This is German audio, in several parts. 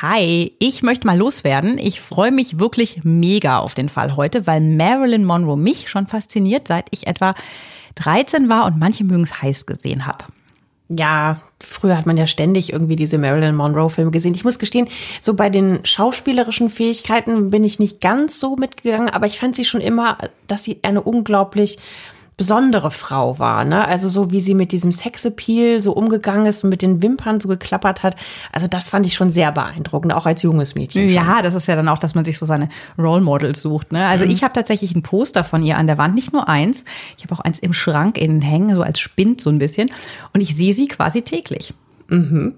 Hi, ich möchte mal loswerden. Ich freue mich wirklich mega auf den Fall heute, weil Marilyn Monroe mich schon fasziniert, seit ich etwa 13 war und manche mögen es heiß gesehen habe. Ja, früher hat man ja ständig irgendwie diese Marilyn Monroe-Filme gesehen. Ich muss gestehen, so bei den schauspielerischen Fähigkeiten bin ich nicht ganz so mitgegangen, aber ich fand sie schon immer, dass sie eine unglaublich besondere Frau war, ne? Also so wie sie mit diesem Sexappeal so umgegangen ist und mit den Wimpern so geklappert hat. Also das fand ich schon sehr beeindruckend, auch als junges Mädchen. Schon. Ja, das ist ja dann auch, dass man sich so seine Role Models sucht, ne? Also mhm. ich habe tatsächlich ein Poster von ihr an der Wand, nicht nur eins. Ich habe auch eins im Schrank innen hängen, so als Spind so ein bisschen. Und ich sehe sie quasi täglich. Mhm.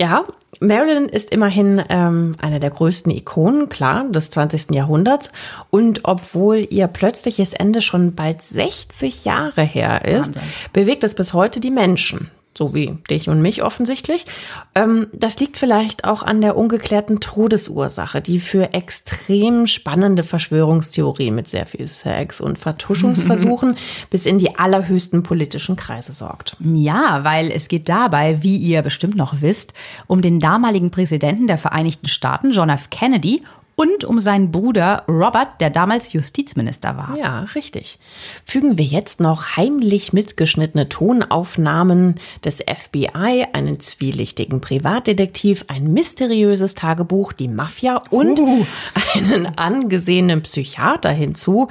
Ja, Marilyn ist immerhin ähm, eine der größten Ikonen, klar, des 20. Jahrhunderts. Und obwohl ihr plötzliches Ende schon bald 60 Jahre her ist, Wahnsinn. bewegt es bis heute die Menschen so wie dich und mich offensichtlich. Ähm, das liegt vielleicht auch an der ungeklärten Todesursache, die für extrem spannende Verschwörungstheorien mit sehr viel Sex und Vertuschungsversuchen bis in die allerhöchsten politischen Kreise sorgt. Ja, weil es geht dabei, wie ihr bestimmt noch wisst, um den damaligen Präsidenten der Vereinigten Staaten, John F. Kennedy, und um seinen Bruder Robert, der damals Justizminister war. Ja, richtig. Fügen wir jetzt noch heimlich mitgeschnittene Tonaufnahmen des FBI, einen zwielichtigen Privatdetektiv, ein mysteriöses Tagebuch, die Mafia und uh. einen angesehenen Psychiater hinzu.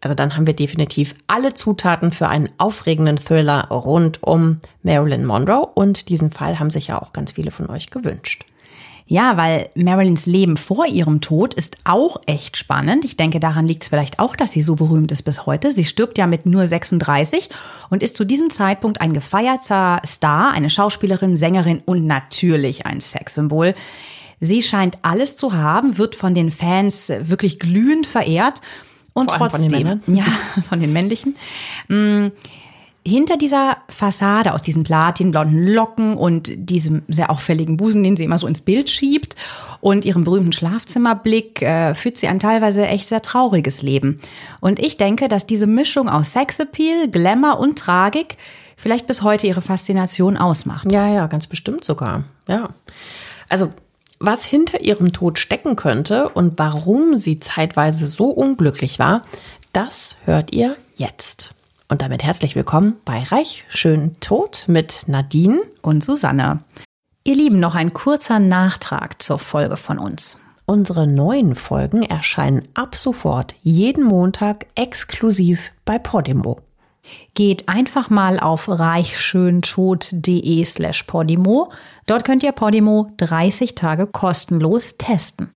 Also dann haben wir definitiv alle Zutaten für einen aufregenden Thriller rund um Marilyn Monroe und diesen Fall haben sich ja auch ganz viele von euch gewünscht. Ja, weil Marilyns Leben vor ihrem Tod ist auch echt spannend. Ich denke, daran liegt es vielleicht auch, dass sie so berühmt ist bis heute. Sie stirbt ja mit nur 36 und ist zu diesem Zeitpunkt ein gefeierter Star, eine Schauspielerin, Sängerin und natürlich ein Sexsymbol. Sie scheint alles zu haben, wird von den Fans wirklich glühend verehrt. Und trotzdem, von den Männern. ja, von den männlichen. Mm, hinter dieser Fassade aus diesen platinblonden Locken und diesem sehr auffälligen Busen, den sie immer so ins Bild schiebt und ihrem berühmten Schlafzimmerblick äh, führt sie ein teilweise echt sehr trauriges Leben. Und ich denke, dass diese Mischung aus Sexappeal, Glamour und Tragik vielleicht bis heute ihre Faszination ausmacht. Ja, ja, ganz bestimmt sogar. Ja. Also was hinter ihrem Tod stecken könnte und warum sie zeitweise so unglücklich war, das hört ihr jetzt. Und damit herzlich willkommen bei Reich, Schön, Tot mit Nadine und Susanne. Ihr Lieben, noch ein kurzer Nachtrag zur Folge von uns. Unsere neuen Folgen erscheinen ab sofort jeden Montag exklusiv bei Podimo. Geht einfach mal auf reichschöntod.de slash Podimo. Dort könnt ihr Podimo 30 Tage kostenlos testen.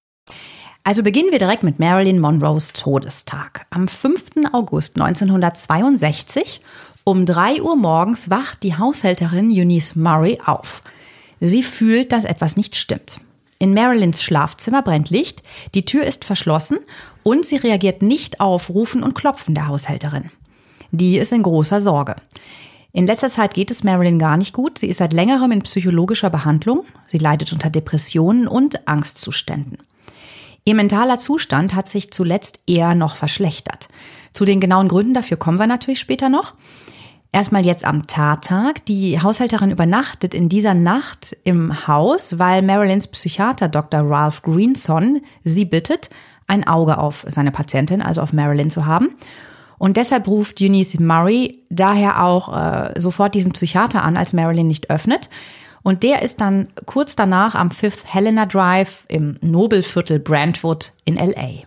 Also beginnen wir direkt mit Marilyn Monroes Todestag. Am 5. August 1962 um 3 Uhr morgens wacht die Haushälterin Eunice Murray auf. Sie fühlt, dass etwas nicht stimmt. In Marilyns Schlafzimmer brennt Licht, die Tür ist verschlossen und sie reagiert nicht auf Rufen und Klopfen der Haushälterin. Die ist in großer Sorge. In letzter Zeit geht es Marilyn gar nicht gut. Sie ist seit längerem in psychologischer Behandlung. Sie leidet unter Depressionen und Angstzuständen. Ihr mentaler Zustand hat sich zuletzt eher noch verschlechtert. Zu den genauen Gründen dafür kommen wir natürlich später noch. Erstmal jetzt am Tattag. Die Haushälterin übernachtet in dieser Nacht im Haus, weil Marilyns Psychiater Dr. Ralph Greenson sie bittet, ein Auge auf seine Patientin, also auf Marilyn zu haben. Und deshalb ruft Eunice Murray daher auch äh, sofort diesen Psychiater an, als Marilyn nicht öffnet. Und der ist dann kurz danach am Fifth Helena Drive im Nobelviertel Brentwood in LA.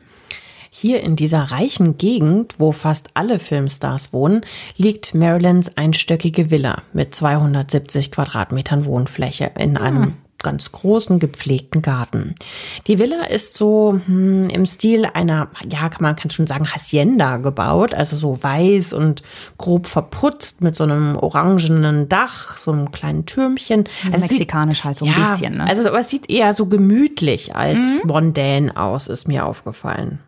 Hier in dieser reichen Gegend, wo fast alle Filmstars wohnen, liegt Marilyns einstöckige Villa mit 270 Quadratmetern Wohnfläche in einem ganz großen, gepflegten Garten. Die Villa ist so hm, im Stil einer, ja, man kann schon sagen, Hacienda gebaut, also so weiß und grob verputzt mit so einem orangenen Dach, so einem kleinen Türmchen. Also Mexikanisch sieht, halt so ein ja, bisschen. Ne? Also aber es sieht eher so gemütlich als mhm. mondän aus, ist mir aufgefallen.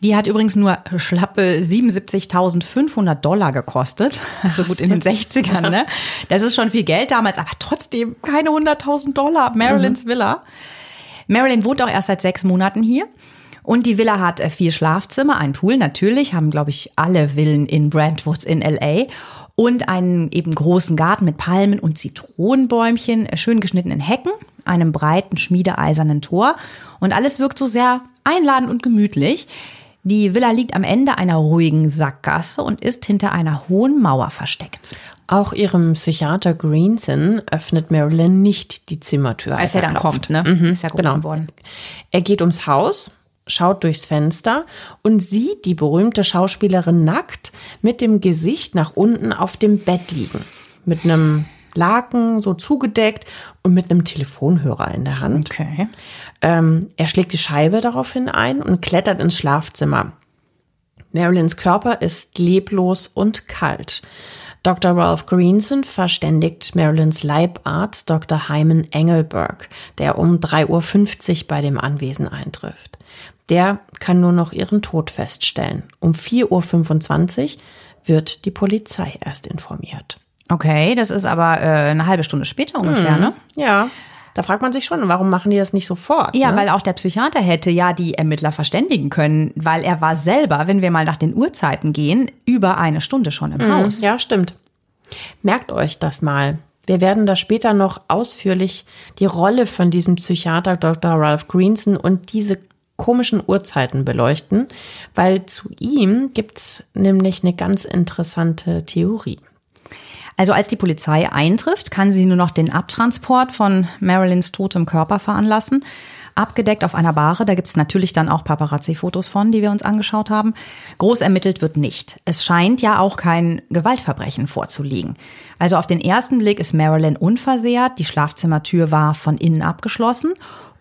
Die hat übrigens nur schlappe 77.500 Dollar gekostet. Also gut in den 60ern, ne? Das ist schon viel Geld damals, aber trotzdem keine 100.000 Dollar. Marilyns mhm. Villa. Marilyn wohnt auch erst seit sechs Monaten hier. Und die Villa hat äh, vier Schlafzimmer, einen Pool natürlich, haben, glaube ich, alle Villen in Brentwood in L.A. Und einen eben großen Garten mit Palmen und Zitronenbäumchen, äh, schön geschnittenen Hecken, einem breiten schmiedeeisernen Tor. Und alles wirkt so sehr einladend und gemütlich. Die Villa liegt am Ende einer ruhigen Sackgasse und ist hinter einer hohen Mauer versteckt. Auch ihrem Psychiater Greenson öffnet Marilyn nicht die Zimmertür. Als, als er dann klopft. kommt, ne? Mhm, ist ja genau. worden. Er geht ums Haus, schaut durchs Fenster und sieht die berühmte Schauspielerin nackt mit dem Gesicht nach unten auf dem Bett liegen. Mit einem Laken so zugedeckt und mit einem Telefonhörer in der Hand. Okay. Ähm, er schlägt die Scheibe daraufhin ein und klettert ins Schlafzimmer. Marilyns Körper ist leblos und kalt. Dr. Ralph Greenson verständigt Marilyns Leibarzt Dr. Hyman Engelberg, der um 3.50 Uhr bei dem Anwesen eintrifft. Der kann nur noch ihren Tod feststellen. Um 4.25 Uhr wird die Polizei erst informiert. Okay, das ist aber äh, eine halbe Stunde später ungefähr, hm. ne? Ja. Da fragt man sich schon, warum machen die das nicht sofort? Ja, ne? weil auch der Psychiater hätte ja die Ermittler verständigen können, weil er war selber, wenn wir mal nach den Uhrzeiten gehen, über eine Stunde schon im mhm. Haus. Ja, stimmt. Merkt euch das mal. Wir werden da später noch ausführlich die Rolle von diesem Psychiater Dr. Ralph Greenson und diese komischen Uhrzeiten beleuchten, weil zu ihm gibt's nämlich eine ganz interessante Theorie. Also als die Polizei eintrifft, kann sie nur noch den Abtransport von Marilyns totem Körper veranlassen. Abgedeckt auf einer Bahre, da gibt's natürlich dann auch Paparazzi-Fotos von, die wir uns angeschaut haben. Groß ermittelt wird nicht. Es scheint ja auch kein Gewaltverbrechen vorzuliegen. Also auf den ersten Blick ist Marilyn unversehrt, die Schlafzimmertür war von innen abgeschlossen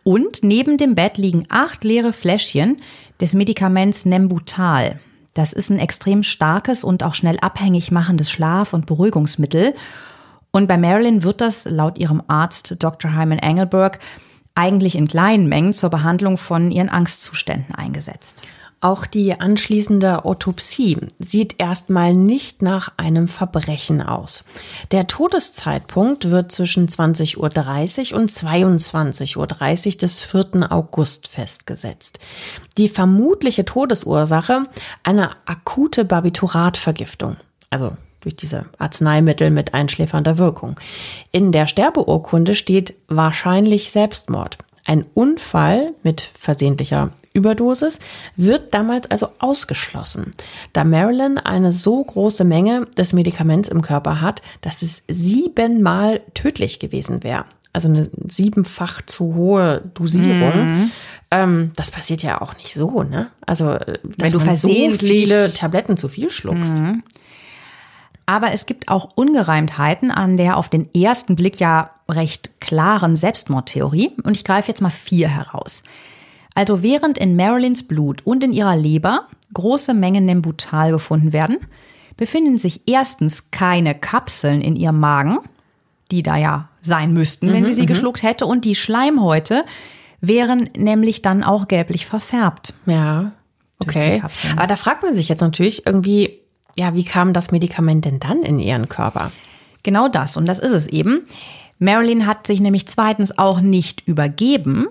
und neben dem Bett liegen acht leere Fläschchen des Medikaments Nembutal. Das ist ein extrem starkes und auch schnell abhängig machendes Schlaf- und Beruhigungsmittel. Und bei Marilyn wird das laut ihrem Arzt Dr. Hyman Engelberg eigentlich in kleinen Mengen zur Behandlung von ihren Angstzuständen eingesetzt. Auch die anschließende Autopsie sieht erstmal nicht nach einem Verbrechen aus. Der Todeszeitpunkt wird zwischen 20.30 Uhr und 22.30 Uhr des 4. August festgesetzt. Die vermutliche Todesursache eine akute Barbituratvergiftung. Also durch diese Arzneimittel mit einschläfernder Wirkung. In der Sterbeurkunde steht wahrscheinlich Selbstmord. Ein Unfall mit versehentlicher Überdosis wird damals also ausgeschlossen, da Marilyn eine so große Menge des Medikaments im Körper hat, dass es siebenmal tödlich gewesen wäre. Also eine siebenfach zu hohe Dosierung. Mhm. Ähm, das passiert ja auch nicht so, ne? Also, wenn du versehentlich so viele Tabletten zu viel schluckst. Mhm. Aber es gibt auch Ungereimtheiten an der auf den ersten Blick ja recht klaren Selbstmordtheorie. Und ich greife jetzt mal vier heraus. Also während in Marilyns Blut und in ihrer Leber große Mengen Nembutal gefunden werden, befinden sich erstens keine Kapseln in ihrem Magen, die da ja sein müssten, wenn mhm, sie sie mhm. geschluckt hätte, und die Schleimhäute wären nämlich dann auch gelblich verfärbt. Ja, okay. Aber da fragt man sich jetzt natürlich irgendwie, ja, wie kam das Medikament denn dann in ihren Körper? Genau das, und das ist es eben. Marilyn hat sich nämlich zweitens auch nicht übergeben,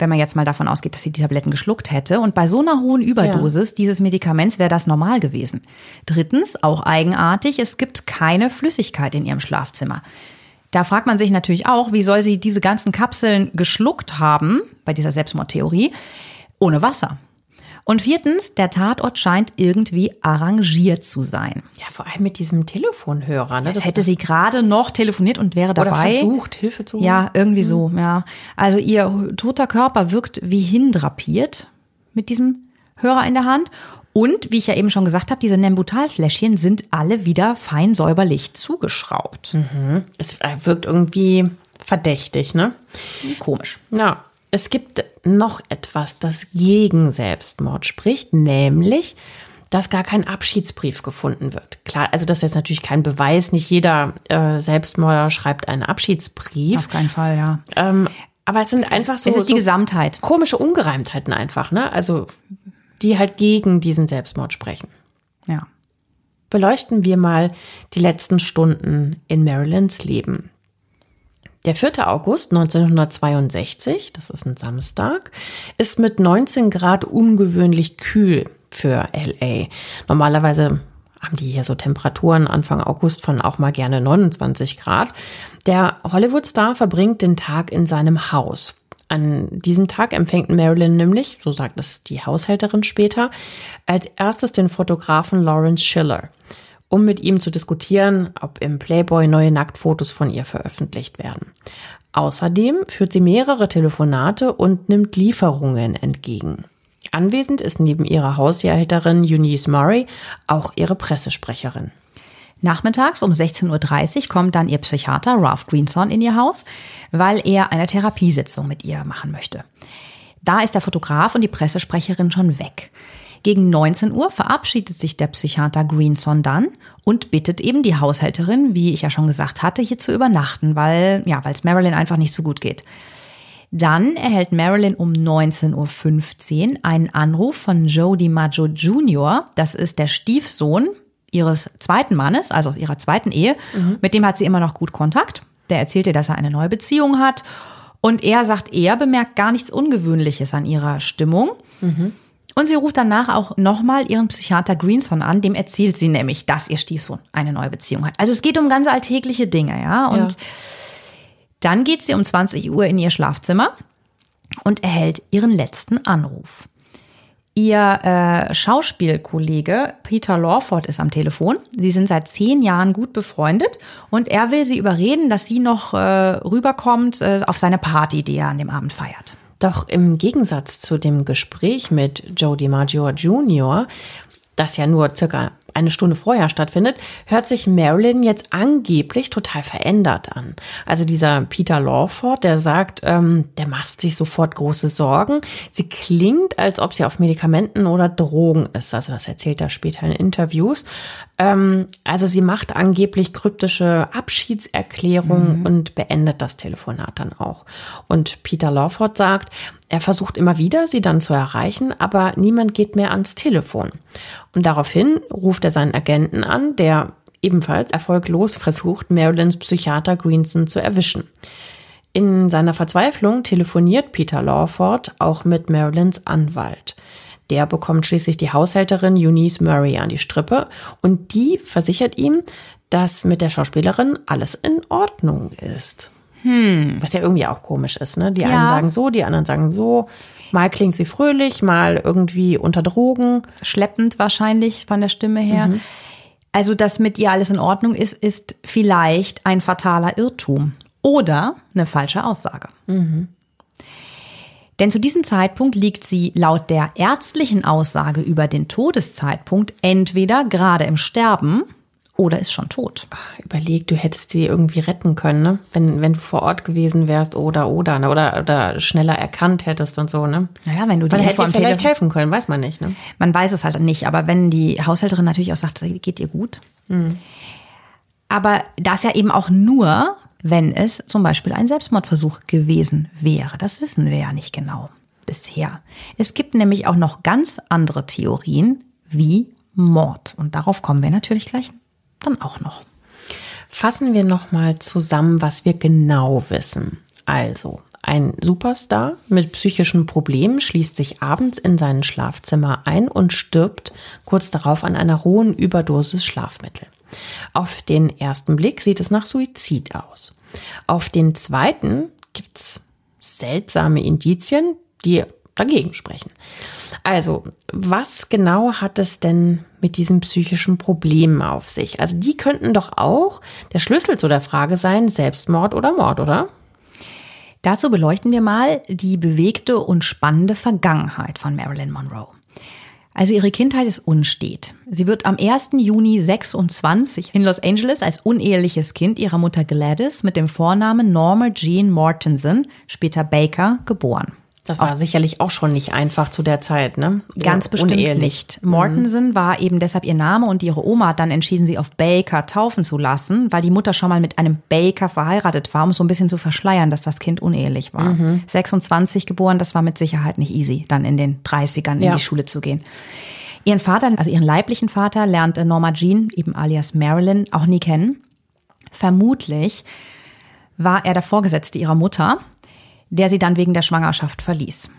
wenn man jetzt mal davon ausgeht, dass sie die Tabletten geschluckt hätte. Und bei so einer hohen Überdosis ja. dieses Medikaments wäre das normal gewesen. Drittens, auch eigenartig, es gibt keine Flüssigkeit in ihrem Schlafzimmer. Da fragt man sich natürlich auch, wie soll sie diese ganzen Kapseln geschluckt haben, bei dieser Selbstmordtheorie, ohne Wasser. Und viertens, der Tatort scheint irgendwie arrangiert zu sein. Ja, vor allem mit diesem Telefonhörer. Ne? Das hätte sie gerade noch telefoniert und wäre dabei. Oder versucht, Hilfe zu holen. Ja, irgendwie so, mhm. ja. Also ihr toter Körper wirkt wie hindrapiert mit diesem Hörer in der Hand. Und, wie ich ja eben schon gesagt habe, diese Nembutalfläschchen sind alle wieder fein säuberlich zugeschraubt. Mhm. Es äh, wirkt irgendwie verdächtig, ne? Komisch. Ja, es gibt noch etwas, das gegen Selbstmord spricht, nämlich, dass gar kein Abschiedsbrief gefunden wird. Klar, also das ist jetzt natürlich kein Beweis. Nicht jeder äh, Selbstmörder schreibt einen Abschiedsbrief. Auf keinen Fall, ja. Ähm, aber es sind einfach so, es ist die so Gesamtheit. komische Ungereimtheiten einfach, ne? Also die halt gegen diesen Selbstmord sprechen. Ja. Beleuchten wir mal die letzten Stunden in Marilyns Leben. Der 4. August 1962, das ist ein Samstag, ist mit 19 Grad ungewöhnlich kühl für LA. Normalerweise haben die hier so Temperaturen Anfang August von auch mal gerne 29 Grad. Der Hollywood-Star verbringt den Tag in seinem Haus. An diesem Tag empfängt Marilyn nämlich, so sagt es die Haushälterin später, als erstes den Fotografen Lawrence Schiller, um mit ihm zu diskutieren, ob im Playboy neue Nacktfotos von ihr veröffentlicht werden. Außerdem führt sie mehrere Telefonate und nimmt Lieferungen entgegen. Anwesend ist neben ihrer Haushälterin Eunice Murray auch ihre Pressesprecherin. Nachmittags um 16.30 Uhr kommt dann ihr Psychiater Ralph Greenson in ihr Haus, weil er eine Therapiesitzung mit ihr machen möchte. Da ist der Fotograf und die Pressesprecherin schon weg. Gegen 19 Uhr verabschiedet sich der Psychiater Greenson dann und bittet eben die Haushälterin, wie ich ja schon gesagt hatte, hier zu übernachten, weil ja, weil es Marilyn einfach nicht so gut geht. Dann erhält Marilyn um 19.15 Uhr einen Anruf von Joe DiMaggio Jr., das ist der Stiefsohn ihres zweiten Mannes, also aus ihrer zweiten Ehe. Mhm. Mit dem hat sie immer noch gut Kontakt. Der erzählt ihr, dass er eine neue Beziehung hat. Und er sagt, er bemerkt gar nichts Ungewöhnliches an ihrer Stimmung. Mhm. Und sie ruft danach auch nochmal ihren Psychiater Greenson an, dem erzählt sie nämlich, dass ihr Stiefsohn eine neue Beziehung hat. Also es geht um ganz alltägliche Dinge, ja. Und ja. Dann geht sie um 20 Uhr in ihr Schlafzimmer und erhält ihren letzten Anruf. Ihr äh, Schauspielkollege Peter Lawford ist am Telefon. Sie sind seit zehn Jahren gut befreundet und er will sie überreden, dass sie noch äh, rüberkommt äh, auf seine Party, die er an dem Abend feiert. Doch im Gegensatz zu dem Gespräch mit Joe DiMaggio Jr., das ja nur circa eine Stunde vorher stattfindet, hört sich Marilyn jetzt angeblich total verändert an. Also dieser Peter Lawford, der sagt, ähm, der macht sich sofort große Sorgen. Sie klingt, als ob sie auf Medikamenten oder Drogen ist. Also das erzählt er später in Interviews. Ähm, also sie macht angeblich kryptische Abschiedserklärungen mhm. und beendet das Telefonat dann auch. Und Peter Lawford sagt, er versucht immer wieder, sie dann zu erreichen, aber niemand geht mehr ans Telefon. Und daraufhin ruft er seinen Agenten an, der ebenfalls erfolglos versucht, Marilyns Psychiater Greenson zu erwischen. In seiner Verzweiflung telefoniert Peter Lawford auch mit Marilyns Anwalt. Der bekommt schließlich die Haushälterin Eunice Murray an die Strippe und die versichert ihm, dass mit der Schauspielerin alles in Ordnung ist. Hm. Was ja irgendwie auch komisch ist, ne? Die ja. einen sagen so, die anderen sagen so. Mal klingt sie fröhlich, mal irgendwie unter Drogen. Schleppend wahrscheinlich von der Stimme her. Mhm. Also, dass mit ihr alles in Ordnung ist, ist vielleicht ein fataler Irrtum oder eine falsche Aussage. Mhm. Denn zu diesem Zeitpunkt liegt sie laut der ärztlichen Aussage über den Todeszeitpunkt entweder gerade im Sterben oder ist schon tot. Überleg, du hättest sie irgendwie retten können, ne? Wenn, wenn du vor Ort gewesen wärst oder oder ne? oder oder schneller erkannt hättest und so, ne? Naja, wenn du die hätte vielleicht Telefon helfen können, weiß man nicht, ne? Man weiß es halt nicht, aber wenn die Haushälterin natürlich auch sagt, geht ihr gut. Mhm. Aber das ja eben auch nur, wenn es zum Beispiel ein Selbstmordversuch gewesen wäre. Das wissen wir ja nicht genau bisher. Es gibt nämlich auch noch ganz andere Theorien wie Mord. Und darauf kommen wir natürlich gleich dann auch noch. Fassen wir nochmal zusammen, was wir genau wissen. Also, ein Superstar mit psychischen Problemen schließt sich abends in sein Schlafzimmer ein und stirbt kurz darauf an einer hohen Überdosis Schlafmittel. Auf den ersten Blick sieht es nach Suizid aus. Auf den zweiten gibt's seltsame Indizien, die dagegen sprechen. Also, was genau hat es denn mit diesen psychischen Problemen auf sich? Also, die könnten doch auch der Schlüssel zu der Frage sein, Selbstmord oder Mord, oder? Dazu beleuchten wir mal die bewegte und spannende Vergangenheit von Marilyn Monroe. Also ihre Kindheit ist unstet. Sie wird am 1. Juni 26 in Los Angeles als uneheliches Kind ihrer Mutter Gladys mit dem Vornamen Norma Jean Mortensen, später Baker, geboren. Das war sicherlich auch schon nicht einfach zu der Zeit, ne? Ganz bestimmt Unehelich. nicht. Mortensen Mhm. war eben deshalb ihr Name und ihre Oma hat dann entschieden, sie auf Baker taufen zu lassen, weil die Mutter schon mal mit einem Baker verheiratet war, um so ein bisschen zu verschleiern, dass das Kind unehelich war. Mhm. 26 geboren, das war mit Sicherheit nicht easy, dann in den 30ern in Ja. die Schule zu gehen. Ihren Vater, also ihren leiblichen Vater, lernte Norma Jean, eben alias Marilyn, auch nie kennen. Vermutlich war er der Vorgesetzte ihrer Mutter, der sie dann wegen der Schwangerschaft verließ.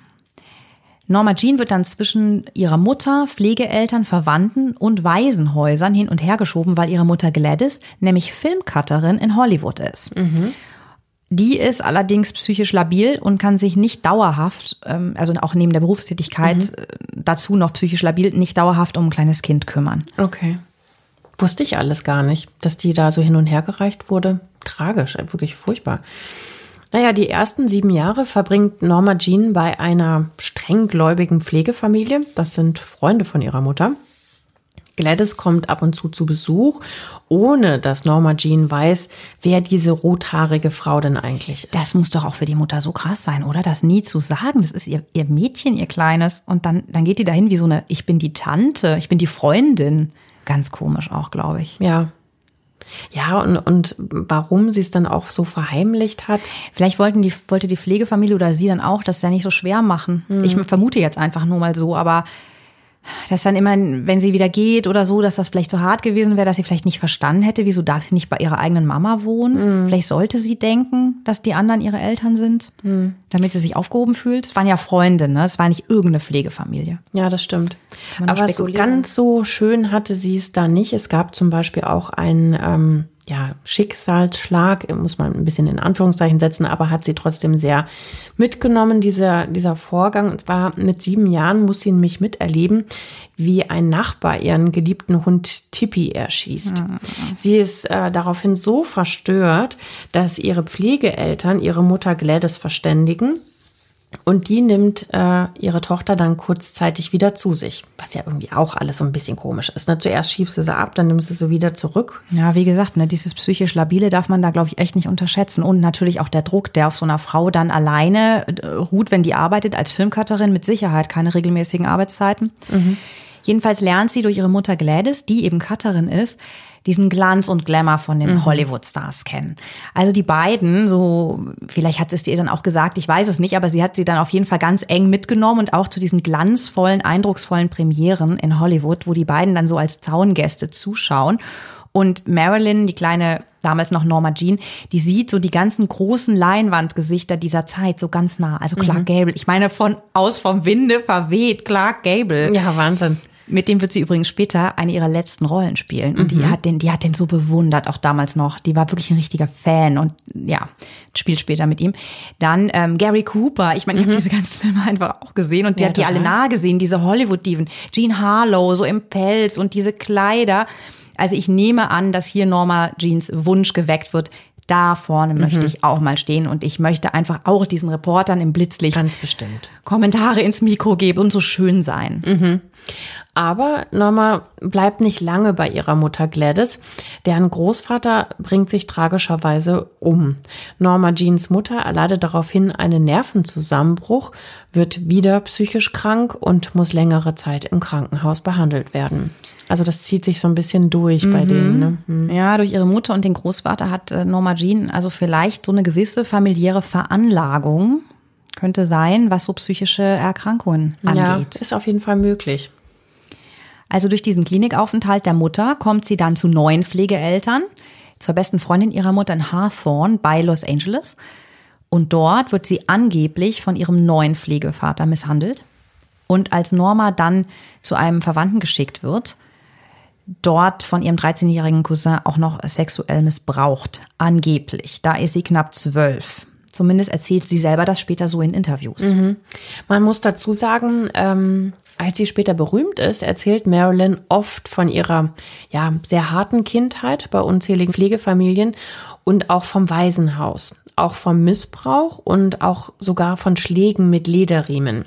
Norma Jean wird dann zwischen ihrer Mutter, Pflegeeltern, Verwandten und Waisenhäusern hin und her geschoben, weil ihre Mutter Gladys nämlich Filmcutterin in Hollywood ist. Die ist allerdings psychisch labil und kann sich nicht dauerhaft, ähm, also auch neben der Berufstätigkeit äh, dazu noch psychisch labil, nicht dauerhaft um ein kleines Kind kümmern. Okay. Wusste ich alles gar nicht, dass die da so hin und her gereicht wurde. Tragisch, äh, wirklich furchtbar. Naja, die ersten sieben Jahre verbringt Norma Jean bei einer strenggläubigen Pflegefamilie. Das sind Freunde von ihrer Mutter. Gladys kommt ab und zu zu Besuch, ohne dass Norma Jean weiß, wer diese rothaarige Frau denn eigentlich ist. Das muss doch auch für die Mutter so krass sein, oder? Das nie zu sagen. Das ist ihr, ihr Mädchen, ihr Kleines. Und dann, dann geht die dahin wie so eine, ich bin die Tante, ich bin die Freundin. Ganz komisch auch, glaube ich. Ja. Ja, und, und warum sie es dann auch so verheimlicht hat. Vielleicht wollten die, wollte die Pflegefamilie oder sie dann auch das ja nicht so schwer machen. Ich vermute jetzt einfach nur mal so, aber dass dann immer, wenn sie wieder geht oder so, dass das vielleicht so hart gewesen wäre, dass sie vielleicht nicht verstanden hätte, wieso darf sie nicht bei ihrer eigenen Mama wohnen? Vielleicht sollte sie denken, dass die anderen ihre Eltern sind, damit sie sich aufgehoben fühlt. Es waren ja Freunde, ne? Es war nicht irgendeine Pflegefamilie. Ja, das stimmt. Aber so ganz so schön hatte sie es da nicht. Es gab zum Beispiel auch einen ähm, ja, Schicksalsschlag, muss man ein bisschen in Anführungszeichen setzen, aber hat sie trotzdem sehr mitgenommen, dieser, dieser Vorgang. Und zwar mit sieben Jahren muss sie nämlich miterleben, wie ein Nachbar ihren geliebten Hund Tippi erschießt. Sie ist äh, daraufhin so verstört, dass ihre Pflegeeltern ihre Mutter Gladys verständigen und die nimmt äh, ihre Tochter dann kurzzeitig wieder zu sich. Was ja irgendwie auch alles so ein bisschen komisch ist. Ne? Zuerst schiebst du sie ab, dann nimmst du sie wieder zurück. Ja, wie gesagt, ne, dieses psychisch Labile darf man da, glaube ich, echt nicht unterschätzen. Und natürlich auch der Druck, der auf so einer Frau dann alleine äh, ruht, wenn die arbeitet als Filmcutterin, mit Sicherheit keine regelmäßigen Arbeitszeiten. Jedenfalls lernt sie durch ihre Mutter Gladys, die eben Cutterin ist, diesen Glanz und Glamour von den Hollywood-Stars kennen. Also die beiden, so, vielleicht hat es ihr dann auch gesagt, ich weiß es nicht, aber sie hat sie dann auf jeden Fall ganz eng mitgenommen und auch zu diesen glanzvollen, eindrucksvollen Premieren in Hollywood, wo die beiden dann so als Zaungäste zuschauen. Und Marilyn, die kleine, damals noch Norma Jean, die sieht so die ganzen großen Leinwandgesichter dieser Zeit so ganz nah. Also Clark Gable, ich meine von aus vom Winde verweht, Clark Gable. Ja, Wahnsinn. Mit dem wird sie übrigens später eine ihrer letzten Rollen spielen. Und die hat den, die hat den so bewundert, auch damals noch. Die war wirklich ein richtiger Fan und ja, spielt später mit ihm. Dann ähm, Gary Cooper. Ich meine, ich habe diese ganzen Filme einfach auch gesehen und die Ja, hat die alle total. nah gesehen, diese Hollywood-Diven. Jean Harlow, so im Pelz und diese Kleider. Also ich nehme an, dass hier Norma Jeans Wunsch geweckt wird. Da vorne möchte ich auch mal stehen und ich möchte einfach auch diesen Reportern im Blitzlicht Ganz bestimmt. Kommentare ins Mikro geben und so schön sein. Aber Norma bleibt nicht lange bei ihrer Mutter Gladys. Deren Großvater bringt sich tragischerweise um. Norma Jeans Mutter erleidet daraufhin einen Nervenzusammenbruch, wird wieder psychisch krank und muss längere Zeit im Krankenhaus behandelt werden. Also das zieht sich so ein bisschen durch bei denen. Ne? Hm. Ja, durch ihre Mutter und den Großvater hat äh, Norma Jean also vielleicht so eine gewisse familiäre Veranlagung, könnte sein, was so psychische Erkrankungen Ja, angeht. ist auf jeden Fall möglich. Also durch diesen Klinikaufenthalt der Mutter kommt sie dann zu neuen Pflegeeltern, zur besten Freundin ihrer Mutter in Hawthorne bei Los Angeles. Und dort wird sie angeblich von ihrem neuen Pflegevater misshandelt. Und als Norma dann zu einem Verwandten geschickt wird, dort von ihrem 13-jährigen Cousin auch noch sexuell missbraucht. Angeblich. Da ist sie knapp zwölf. Zumindest erzählt sie selber das später so in Interviews. Man muss dazu sagen, ähm, als sie später berühmt ist, erzählt Marilyn oft von ihrer ja, sehr harten Kindheit bei unzähligen Pflegefamilien und auch vom Waisenhaus, auch vom Missbrauch und auch sogar von Schlägen mit Lederriemen.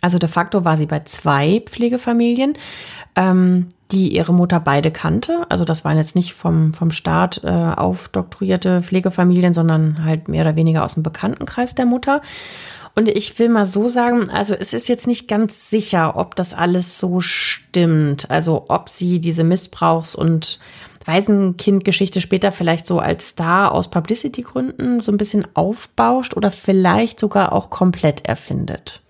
Also de facto war sie bei zwei Pflegefamilien, ähm, die ihre Mutter beide kannte. Also das waren jetzt nicht vom, vom Staat äh, aufdoktorierte Pflegefamilien, sondern halt mehr oder weniger aus dem Bekanntenkreis der Mutter. Und ich will mal so sagen, also es ist jetzt nicht ganz sicher, ob das alles so stimmt. Also ob sie diese Missbrauchs- und Waisenkindgeschichte später vielleicht so als Star aus Publicity-Gründen so ein bisschen aufbauscht oder vielleicht sogar auch komplett erfindet.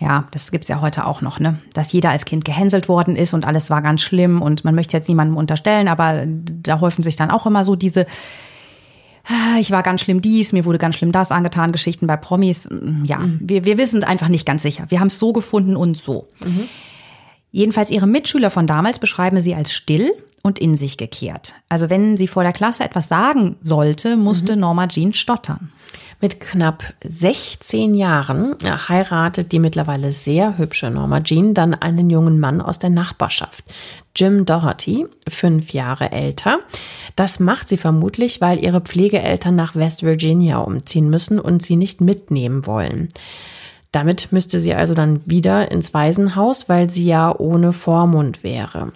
Ja, das gibt's ja heute auch noch, ne? Dass jeder als Kind gehänselt worden ist und alles war ganz schlimm und man möchte jetzt niemandem unterstellen, aber da häufen sich dann auch immer so diese, ah, ich war ganz schlimm dies, mir wurde ganz schlimm das angetan, Geschichten bei Promis. Ja, mhm. wir, wir wissen es einfach nicht ganz sicher. Wir haben es so gefunden und so. Mhm. Jedenfalls ihre Mitschüler von damals beschreiben sie als still und in sich gekehrt. Also wenn sie vor der Klasse etwas sagen sollte, musste mhm. Norma Jean stottern. Mit knapp 16 Jahren heiratet die mittlerweile sehr hübsche Norma Jean dann einen jungen Mann aus der Nachbarschaft, Jim Doherty, fünf Jahre älter. Das macht sie vermutlich, weil ihre Pflegeeltern nach West Virginia umziehen müssen und sie nicht mitnehmen wollen. Damit müsste sie also dann wieder ins Waisenhaus, weil sie ja ohne Vormund wäre.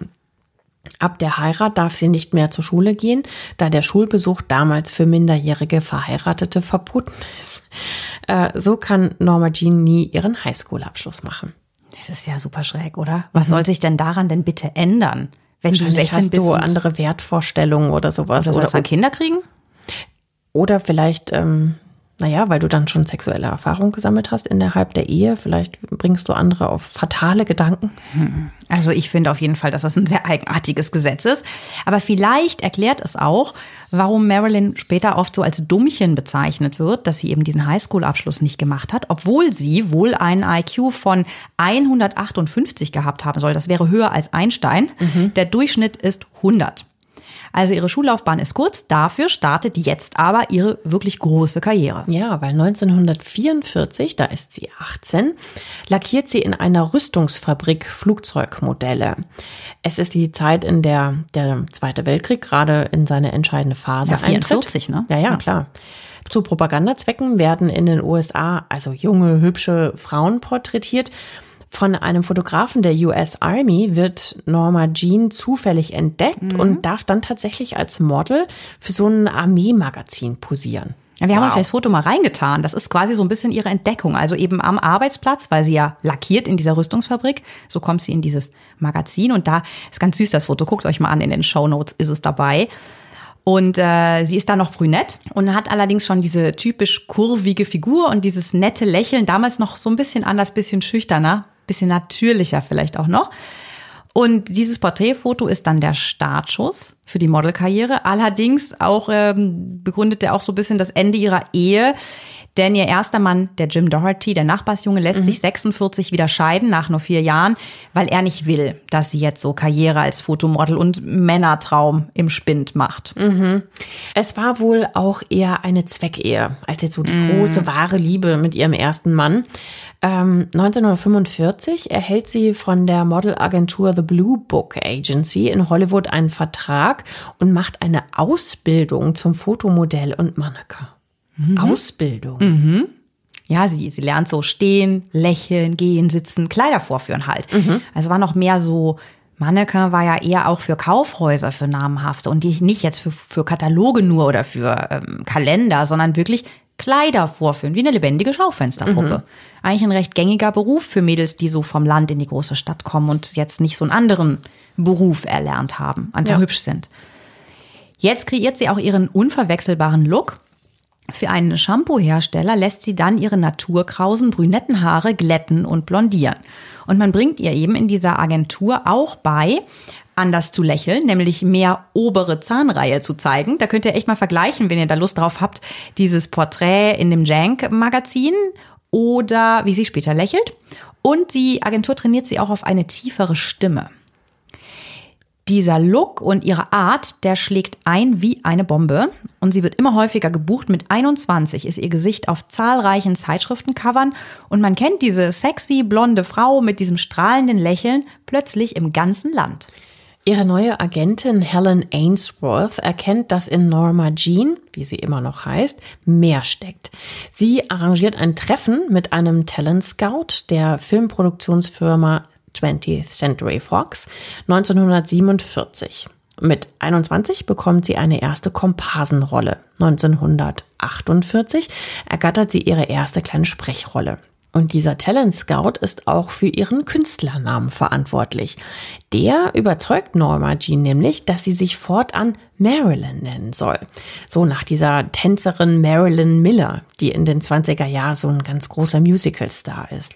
Ab der Heirat darf sie nicht mehr zur Schule gehen, da der Schulbesuch damals für minderjährige Verheiratete verboten ist. Äh, so kann Norma Jean nie ihren Highschool-Abschluss machen. Das ist ja super schräg, oder? Was mhm. soll sich denn daran denn bitte ändern? Wenn du 16 hast bist du andere Wertvorstellungen oder sowas. Oder sollst du Kinder kriegen? Oder vielleicht ähm, naja, weil du dann schon sexuelle Erfahrung gesammelt hast innerhalb der Ehe. Vielleicht bringst du andere auf fatale Gedanken. Hm. Also ich finde auf jeden Fall, dass das ein sehr eigenartiges Gesetz ist. Aber vielleicht erklärt es auch, warum Marilyn später oft so als Dummchen bezeichnet wird, dass sie eben diesen Highschool-Abschluss nicht gemacht hat, obwohl sie wohl einen IQ von 158 gehabt haben soll. Das wäre höher als Einstein. Mhm. Der Durchschnitt ist 100. Also ihre Schullaufbahn ist kurz, dafür startet jetzt aber ihre wirklich große Karriere. Ja, weil 1944, da ist sie 18, lackiert sie in einer Rüstungsfabrik Flugzeugmodelle. Es ist die Zeit, in der der Zweite Weltkrieg gerade in seine entscheidende Phase ja, 44, eintritt. ne? Ja, ja, ja, klar. Zu Propagandazwecken werden in den USA also junge, hübsche Frauen porträtiert von einem Fotografen der US Army wird Norma Jean zufällig entdeckt mhm. und darf dann tatsächlich als Model für so ein Armeemagazin posieren. Ja, wir wow. haben uns das Foto mal reingetan. Das ist quasi so ein bisschen ihre Entdeckung. Also eben am Arbeitsplatz, weil sie ja lackiert in dieser Rüstungsfabrik. So kommt sie in dieses Magazin. Und da ist ganz süß das Foto. Guckt euch mal an, in den Show Notes ist es dabei. Und äh, sie ist da noch brünett und hat allerdings schon diese typisch kurvige Figur und dieses nette Lächeln. Damals noch so ein bisschen anders, bisschen schüchterner bisschen natürlicher vielleicht auch noch. Und dieses Porträtfoto ist dann der Startschuss für die Modelkarriere. Allerdings auch ähm, begründet er auch so ein bisschen das Ende ihrer Ehe. Denn ihr erster Mann, der Jim Doherty, der Nachbarsjunge, lässt mhm. sich 46 wieder scheiden nach nur vier Jahren, weil er nicht will, dass sie jetzt so Karriere als Fotomodel und Männertraum im Spind macht. Mhm. Es war wohl auch eher eine Zweckehe, als jetzt so die mhm. große wahre Liebe mit ihrem ersten Mann. Ähm, 1945 erhält sie von der Modelagentur The Blue Book Agency in Hollywood einen Vertrag und macht eine Ausbildung zum Fotomodell und Mannequin. Mhm. Ausbildung. Mhm. Ja, sie, sie lernt so stehen, lächeln, gehen, sitzen, Kleider vorführen halt. Mhm. Also war noch mehr so Mannequin war ja eher auch für Kaufhäuser, für namhafte und die nicht jetzt für, für Kataloge nur oder für ähm, Kalender, sondern wirklich Kleider vorführen, wie eine lebendige Schaufensterpuppe. Mhm. Eigentlich ein recht gängiger Beruf für Mädels, die so vom Land in die große Stadt kommen und jetzt nicht so einen anderen Beruf erlernt haben, einfach ja. hübsch sind. Jetzt kreiert sie auch ihren unverwechselbaren Look. Für einen Shampoo-Hersteller lässt sie dann ihre naturkrausen brünetten Haare glätten und blondieren. Und man bringt ihr eben in dieser Agentur auch bei, anders zu lächeln, nämlich mehr obere Zahnreihe zu zeigen. Da könnt ihr echt mal vergleichen, wenn ihr da Lust drauf habt, dieses Porträt in dem Jank-Magazin oder wie sie später lächelt. Und die Agentur trainiert sie auch auf eine tiefere Stimme. Dieser Look und ihre Art, der schlägt ein wie eine Bombe und sie wird immer häufiger gebucht. Mit 21 ist ihr Gesicht auf zahlreichen Zeitschriftencovern und man kennt diese sexy blonde Frau mit diesem strahlenden Lächeln plötzlich im ganzen Land. Ihre neue Agentin Helen Ainsworth erkennt, dass in Norma Jean, wie sie immer noch heißt, mehr steckt. Sie arrangiert ein Treffen mit einem Talent Scout der Filmproduktionsfirma 20th Century Fox 1947. Mit 21 bekommt sie eine erste Komparsenrolle. 1948 ergattert sie ihre erste kleine Sprechrolle. Und dieser Talent Scout ist auch für ihren Künstlernamen verantwortlich. Der überzeugt Norma Jean nämlich, dass sie sich fortan Marilyn nennen soll. So nach dieser Tänzerin Marilyn Miller, die in den 20er Jahren so ein ganz großer Musicalstar ist.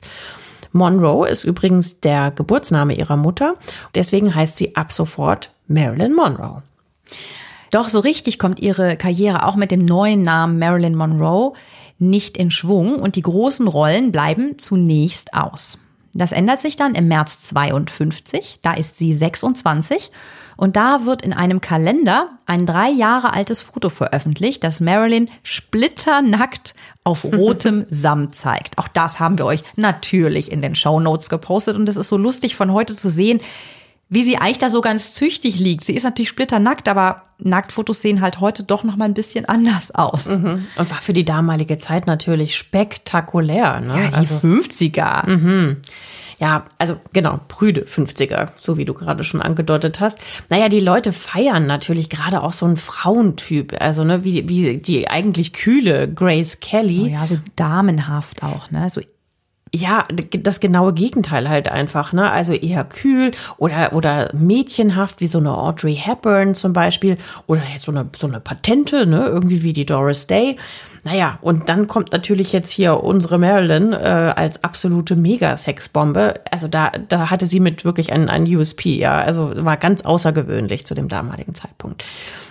Monroe ist übrigens der Geburtsname ihrer Mutter. Deswegen heißt sie ab sofort Marilyn Monroe. Doch so richtig kommt ihre Karriere auch mit dem neuen Namen Marilyn Monroe nicht in Schwung und die großen Rollen bleiben zunächst aus. Das ändert sich dann im März 52, da ist sie 26 und da wird in einem Kalender ein drei Jahre altes Foto veröffentlicht, das Marilyn splitternackt auf rotem Samt zeigt. Auch das haben wir euch natürlich in den Show Notes gepostet und es ist so lustig von heute zu sehen, wie sie eigentlich da so ganz züchtig liegt. Sie ist natürlich splitternackt, aber Nacktfotos sehen halt heute doch noch mal ein bisschen anders aus. Mhm. Und war für die damalige Zeit natürlich spektakulär. Ne? Ja, die also, 50er. Mhm. Ja, also genau, prüde 50er, so wie du gerade schon angedeutet hast. Naja, die Leute feiern natürlich gerade auch so einen Frauentyp, also ne, wie, wie die eigentlich kühle Grace Kelly. Oh ja, so damenhaft auch, ne? So ja, das genaue Gegenteil halt einfach, ne? Also eher kühl oder, oder mädchenhaft, wie so eine Audrey Hepburn zum Beispiel. Oder so eine, so eine Patente, ne? Irgendwie wie die Doris Day. Naja, und dann kommt natürlich jetzt hier unsere Marilyn äh, als absolute Mega-Sexbombe. Also da, da hatte sie mit wirklich ein, ein USP, ja. Also war ganz außergewöhnlich zu dem damaligen Zeitpunkt.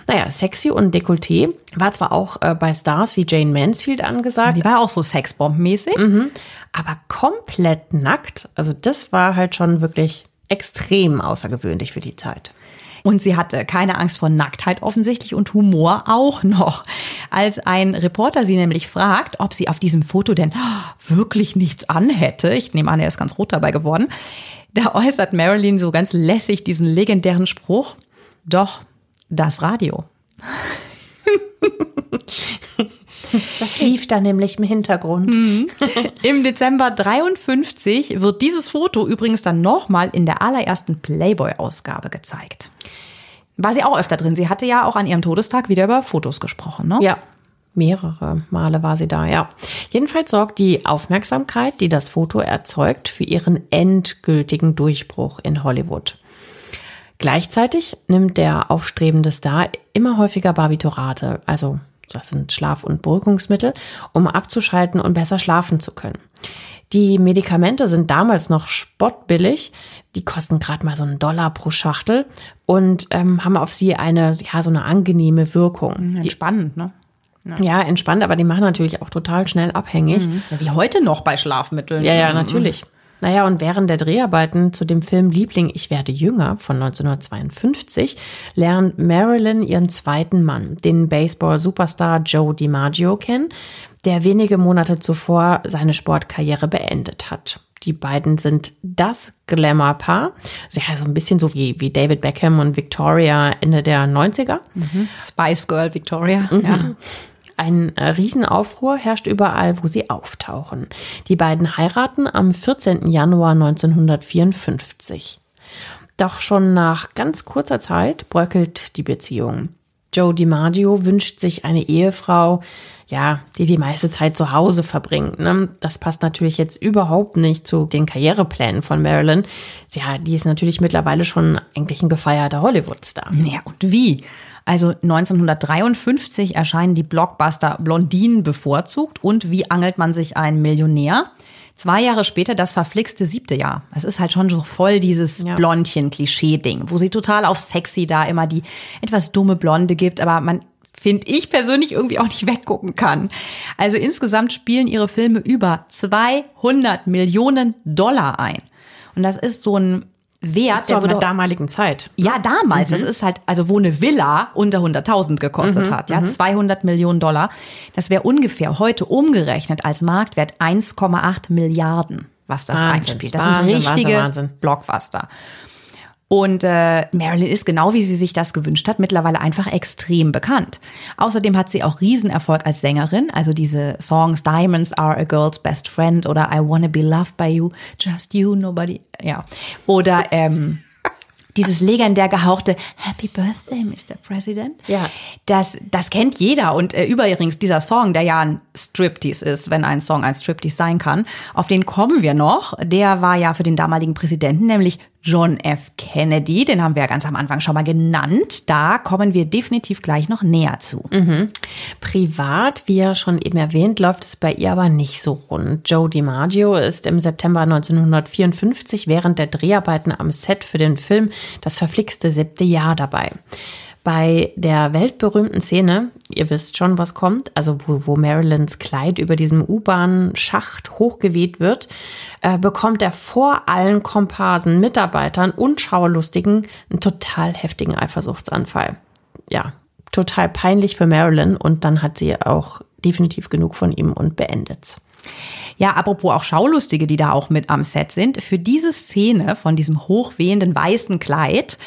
Naja, sexy und Dekolleté war zwar auch äh, bei Stars wie Jane Mansfield angesagt. Die war auch so Sexbomb-mäßig. Mhm, aber komplett nackt. Also das war halt schon wirklich extrem außergewöhnlich für die Zeit. Und sie hatte keine Angst vor Nacktheit offensichtlich und Humor auch noch. Als ein Reporter sie nämlich fragt, ob sie auf diesem Foto denn wirklich nichts anhätte, ich nehme an, er ist ganz rot dabei geworden, da äußert Marilyn so ganz lässig diesen legendären Spruch, doch, das Radio. Das lief da nämlich im Hintergrund. Mhm. Im Dezember 53 wird dieses Foto übrigens dann nochmal in der allerersten Playboy-Ausgabe gezeigt. War sie auch öfter drin. Sie hatte ja auch an ihrem Todestag wieder über Fotos gesprochen, ne? Ja. Mehrere Male war sie da, ja. Jedenfalls sorgt die Aufmerksamkeit, die das Foto erzeugt, für ihren endgültigen Durchbruch in Hollywood. Gleichzeitig nimmt der aufstrebende Star immer häufiger Barbiturate, also das sind Schlaf- und Beruhigungsmittel, um abzuschalten und besser schlafen zu können. Die Medikamente sind damals noch spottbillig. Die kosten gerade mal so einen Dollar pro Schachtel und ähm, haben auf sie eine, ja, so eine angenehme Wirkung. Entspannend, ne? Ja. entspannt, aber die machen natürlich auch total schnell abhängig. Mhm. Ja, wie heute noch bei Schlafmitteln. Ja, ja, natürlich. Naja, und während der Dreharbeiten zu dem Film Liebling, ich werde jünger von 1952 lernt Marilyn ihren zweiten Mann, den Baseball-Superstar Joe DiMaggio, kennen, der wenige Monate zuvor seine Sportkarriere beendet hat. Die beiden sind das Glamour-Paar. Ja, so ein bisschen so wie, wie David Beckham und Victoria Ende der 90er. Mhm. Spice Girl Victoria, mhm. ja. Ein Riesenaufruhr herrscht überall, wo sie auftauchen. Die beiden heiraten am 14. Januar 1954. Doch schon nach ganz kurzer Zeit bröckelt die Beziehung. Joe DiMaggio wünscht sich eine Ehefrau, ja, die die meiste Zeit zu Hause verbringt. Ne? Das passt natürlich jetzt überhaupt nicht zu den Karriereplänen von Marilyn. Ja, die ist natürlich mittlerweile schon eigentlich ein gefeierter Hollywood-Star. Ja, und wie? Also 1953 erscheinen die Blockbuster Blondinen bevorzugt und Wie angelt man sich einen Millionär? Zwei Jahre später das verflixte siebte Jahr. Es ist halt schon so voll dieses ja. Blondchen-Klischee-Ding, wo sie total auf sexy da immer die etwas dumme Blonde gibt, aber man finde ich persönlich irgendwie auch nicht weggucken kann. Also insgesamt spielen ihre Filme über 200 Millionen Dollar ein. Und das ist so ein Wert, der der damaligen Zeit. Ja, damals. Mhm. Das ist halt, also wo eine Villa unter 100.000 gekostet mhm. hat, ja, 200 mhm. Millionen Dollar. Das wäre ungefähr heute umgerechnet als Marktwert 1,8 Milliarden, was das Wahnsinn. einspielt. Das Wahnsinn, sind richtige Wahnsinn, Blockbuster. Und äh, Marilyn ist genau wie sie sich das gewünscht hat, mittlerweile einfach extrem bekannt. Außerdem hat sie auch Riesenerfolg als Sängerin, also diese Songs Diamonds are a girl's best friend oder I wanna be loved by you, just you, nobody, ja. Oder ähm, dieses legendär gehauchte Happy Birthday, Mr. President. Ja. Das, das kennt jeder. Und äh, übrigens dieser Song, der ja ein Striptease ist, wenn ein Song ein Striptease sein kann, auf den kommen wir noch. Der war ja für den damaligen Präsidenten, nämlich John F. Kennedy, den haben wir ja ganz am Anfang schon mal genannt. Da kommen wir definitiv gleich noch näher zu. Mhm. Privat, wie ja schon eben erwähnt, läuft es bei ihr aber nicht so rund. Joe DiMaggio ist im September 1954 während der Dreharbeiten am Set für den Film Das verflixte siebte Jahr dabei bei der weltberühmten Szene, ihr wisst schon, was kommt, also wo, wo Marilyns Kleid über diesem U-Bahn-Schacht hochgeweht wird, äh, bekommt er vor allen Komparsen, Mitarbeitern und Schauerlustigen einen total heftigen Eifersuchtsanfall. Ja, total peinlich für Marilyn und dann hat sie auch definitiv genug von ihm und beendet's. Ja, apropos auch Schaulustige, die da auch mit am Set sind. Für diese Szene von diesem hochwehenden weißen Kleid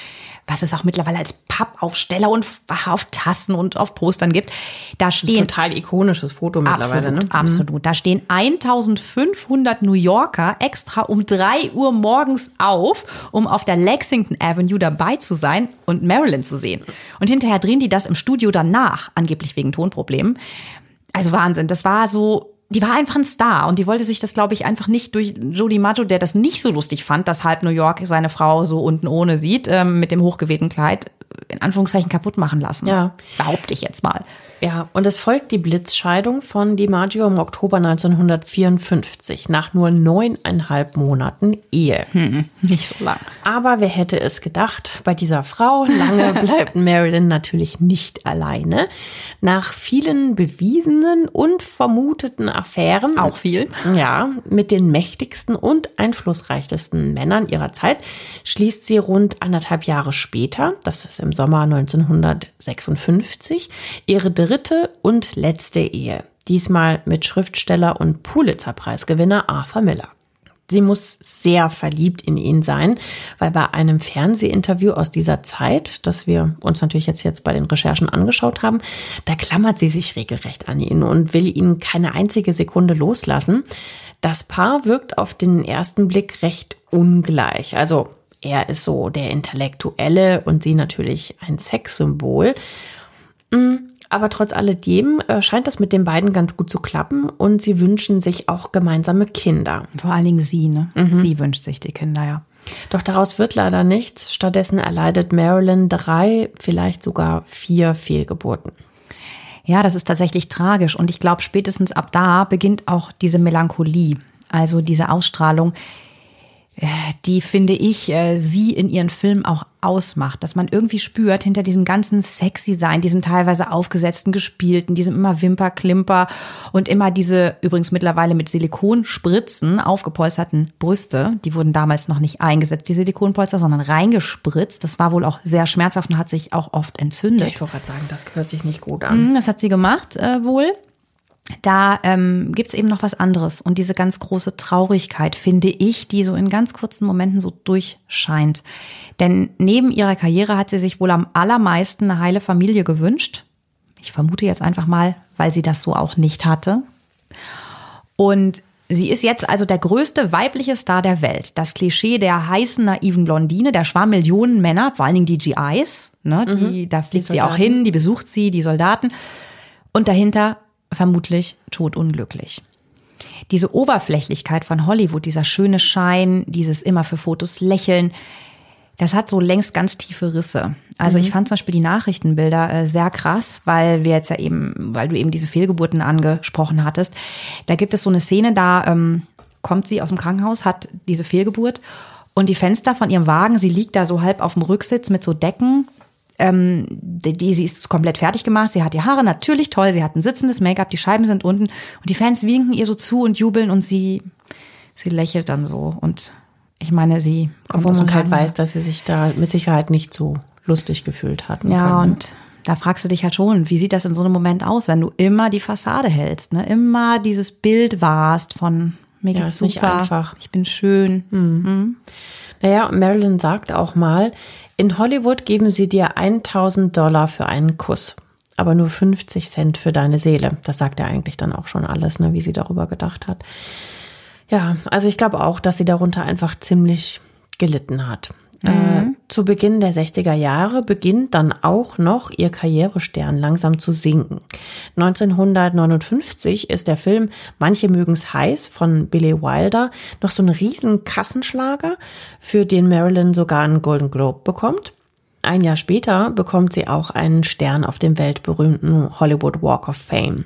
was es auch mittlerweile als Pappaufsteller und auf Tassen und auf Postern gibt. Da stehen total ikonisches Foto mittlerweile. Absolut, ne? absolut. Da stehen 1500 New Yorker extra um drei Uhr morgens auf, um auf der Lexington Avenue dabei zu sein und Marilyn zu sehen. Und hinterher drehen die das im Studio danach, angeblich wegen Tonproblemen. Also Wahnsinn. Das war so die war einfach ein Star und die wollte sich das, glaube ich, einfach nicht durch Jodie Maggio, der das nicht so lustig fand, dass halb New York seine Frau so unten ohne sieht, ähm, mit dem hochgewehten Kleid, in Anführungszeichen kaputt machen lassen. Ja. Behaupte ich jetzt mal. Ja, und es folgt die Blitzscheidung von DiMaggio im Oktober 1954 nach nur neuneinhalb Monaten Ehe. Hm, nicht so lang. Aber wer hätte es gedacht, bei dieser Frau lange bleibt Marilyn natürlich nicht alleine. Nach vielen bewiesenen und vermuteten Affären. Auch viel. Ja, mit den mächtigsten und einflussreichsten Männern ihrer Zeit schließt sie rund anderthalb Jahre später, das ist im Sommer 1956, ihre dritte und letzte Ehe. Diesmal mit Schriftsteller und Pulitzer-Preisgewinner Arthur Miller. Sie muss sehr verliebt in ihn sein, weil bei einem Fernsehinterview aus dieser Zeit, das wir uns natürlich jetzt, jetzt bei den Recherchen angeschaut haben, da klammert sie sich regelrecht an ihn und will ihn keine einzige Sekunde loslassen. Das Paar wirkt auf den ersten Blick recht ungleich. Also er ist so der Intellektuelle und sie natürlich ein Sexsymbol. Mm, aber trotz alledem äh, scheint das mit den beiden ganz gut zu klappen und sie wünschen sich auch gemeinsame Kinder. Vor allen Dingen sie, ne? Mhm. Sie wünscht sich die Kinder, ja. Doch daraus wird leider nichts. Stattdessen erleidet Marilyn drei, vielleicht sogar vier Fehlgeburten. Ja, das ist tatsächlich tragisch. Und ich glaube, spätestens ab da beginnt auch diese Melancholie, also diese Ausstrahlung, die, finde ich, äh, sie in ihren Filmen auch ausmacht. Dass man irgendwie spürt, hinter diesem ganzen sexy sein, diesem teilweise aufgesetzten, gespielten, diesem immer Wimperklimper und immer diese, übrigens mittlerweile mit Silikonspritzen aufgepolsterten Brüste, die wurden damals noch nicht eingesetzt, die Silikonpolster, sondern reingespritzt. Das war wohl auch sehr schmerzhaft und hat sich auch oft entzündet. Ja, ich wollte gerade sagen, das hört sich nicht gut an. Mhm, das hat sie gemacht, äh, wohl da ähm, gibt es eben noch was anderes. Und diese ganz große Traurigkeit, finde ich, die so in ganz kurzen Momenten so durchscheint. Denn neben ihrer Karriere hat sie sich wohl am allermeisten eine heile Familie gewünscht. Ich vermute jetzt einfach mal, weil sie das so auch nicht hatte. Und sie ist jetzt also der größte weibliche Star der Welt. Das Klischee der heißen, naiven Blondine, der Schwarm Millionen Männer, vor allen Dingen die GIs, ne, die, mhm, da fliegt sie auch hin, die besucht sie, die Soldaten. Und dahinter vermutlich todunglücklich. Diese Oberflächlichkeit von Hollywood, dieser schöne Schein, dieses immer für Fotos lächeln, das hat so längst ganz tiefe Risse. Also mhm. ich fand zum Beispiel die Nachrichtenbilder äh, sehr krass, weil wir jetzt ja eben, weil du eben diese Fehlgeburten angesprochen hattest. Da gibt es so eine Szene, da ähm, kommt sie aus dem Krankenhaus, hat diese Fehlgeburt und die Fenster von ihrem Wagen, sie liegt da so halb auf dem Rücksitz mit so Decken ähm, die, die, sie ist komplett fertig gemacht. Sie hat die Haare natürlich toll. Sie hat ein sitzendes Make-up. Die Scheiben sind unten. Und die Fans winken ihr so zu und jubeln und sie, sie lächelt dann so. Und ich meine, sie kommt Obwohl man halt weiß, dass sie sich da mit Sicherheit nicht so lustig gefühlt hat. Ja, können. und da fragst du dich halt schon, wie sieht das in so einem Moment aus, wenn du immer die Fassade hältst, ne? immer dieses Bild warst von Mir Ja, geht's super. einfach. Ich bin schön. Mhm. Naja, Marilyn sagt auch mal, in Hollywood geben sie dir 1000 Dollar für einen Kuss, aber nur 50 Cent für deine Seele. Das sagt ja eigentlich dann auch schon alles, ne, wie sie darüber gedacht hat. Ja, also ich glaube auch, dass sie darunter einfach ziemlich gelitten hat. Äh, zu Beginn der 60er Jahre beginnt dann auch noch ihr Karrierestern langsam zu sinken. 1959 ist der Film Manche mögen's heiß von Billy Wilder noch so ein riesen Kassenschlager, für den Marilyn sogar einen Golden Globe bekommt. Ein Jahr später bekommt sie auch einen Stern auf dem weltberühmten Hollywood Walk of Fame.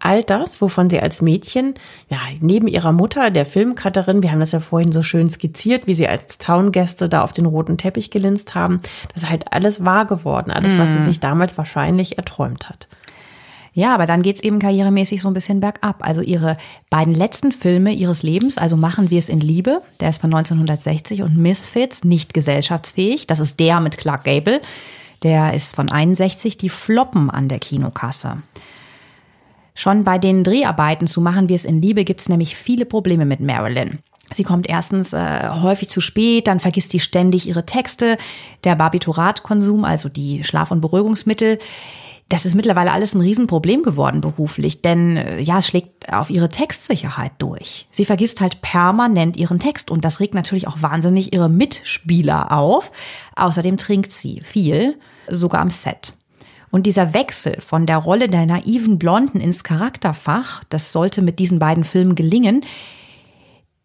All das, wovon sie als Mädchen, ja, neben ihrer Mutter, der Filmcutterin, wir haben das ja vorhin so schön skizziert, wie sie als Town-Gäste da auf den roten Teppich gelinst haben, das ist halt alles wahr geworden. Alles, was sie sich damals wahrscheinlich erträumt hat. Ja, aber dann geht's eben karrieremäßig so ein bisschen bergab. Also ihre beiden letzten Filme ihres Lebens, also Machen wir es in Liebe, der ist von 1960 und Misfits, nicht gesellschaftsfähig, das ist der mit Clark Gable, der ist von 61, die floppen an der Kinokasse. Schon bei den Dreharbeiten zu Machen wir es in Liebe gibt's nämlich viele Probleme mit Marilyn. Sie kommt erstens äh, häufig zu spät, dann vergisst sie ständig ihre Texte. Der Barbituratkonsum, also die Schlaf- und Beruhigungsmittel, das ist mittlerweile alles ein Riesenproblem geworden beruflich, denn äh, ja, es schlägt auf ihre Textsicherheit durch. Sie vergisst halt permanent ihren Text und das regt natürlich auch wahnsinnig ihre Mitspieler auf. Außerdem trinkt sie viel, sogar am Set. Und dieser Wechsel von der Rolle der naiven Blonden ins Charakterfach, das sollte mit diesen beiden Filmen gelingen,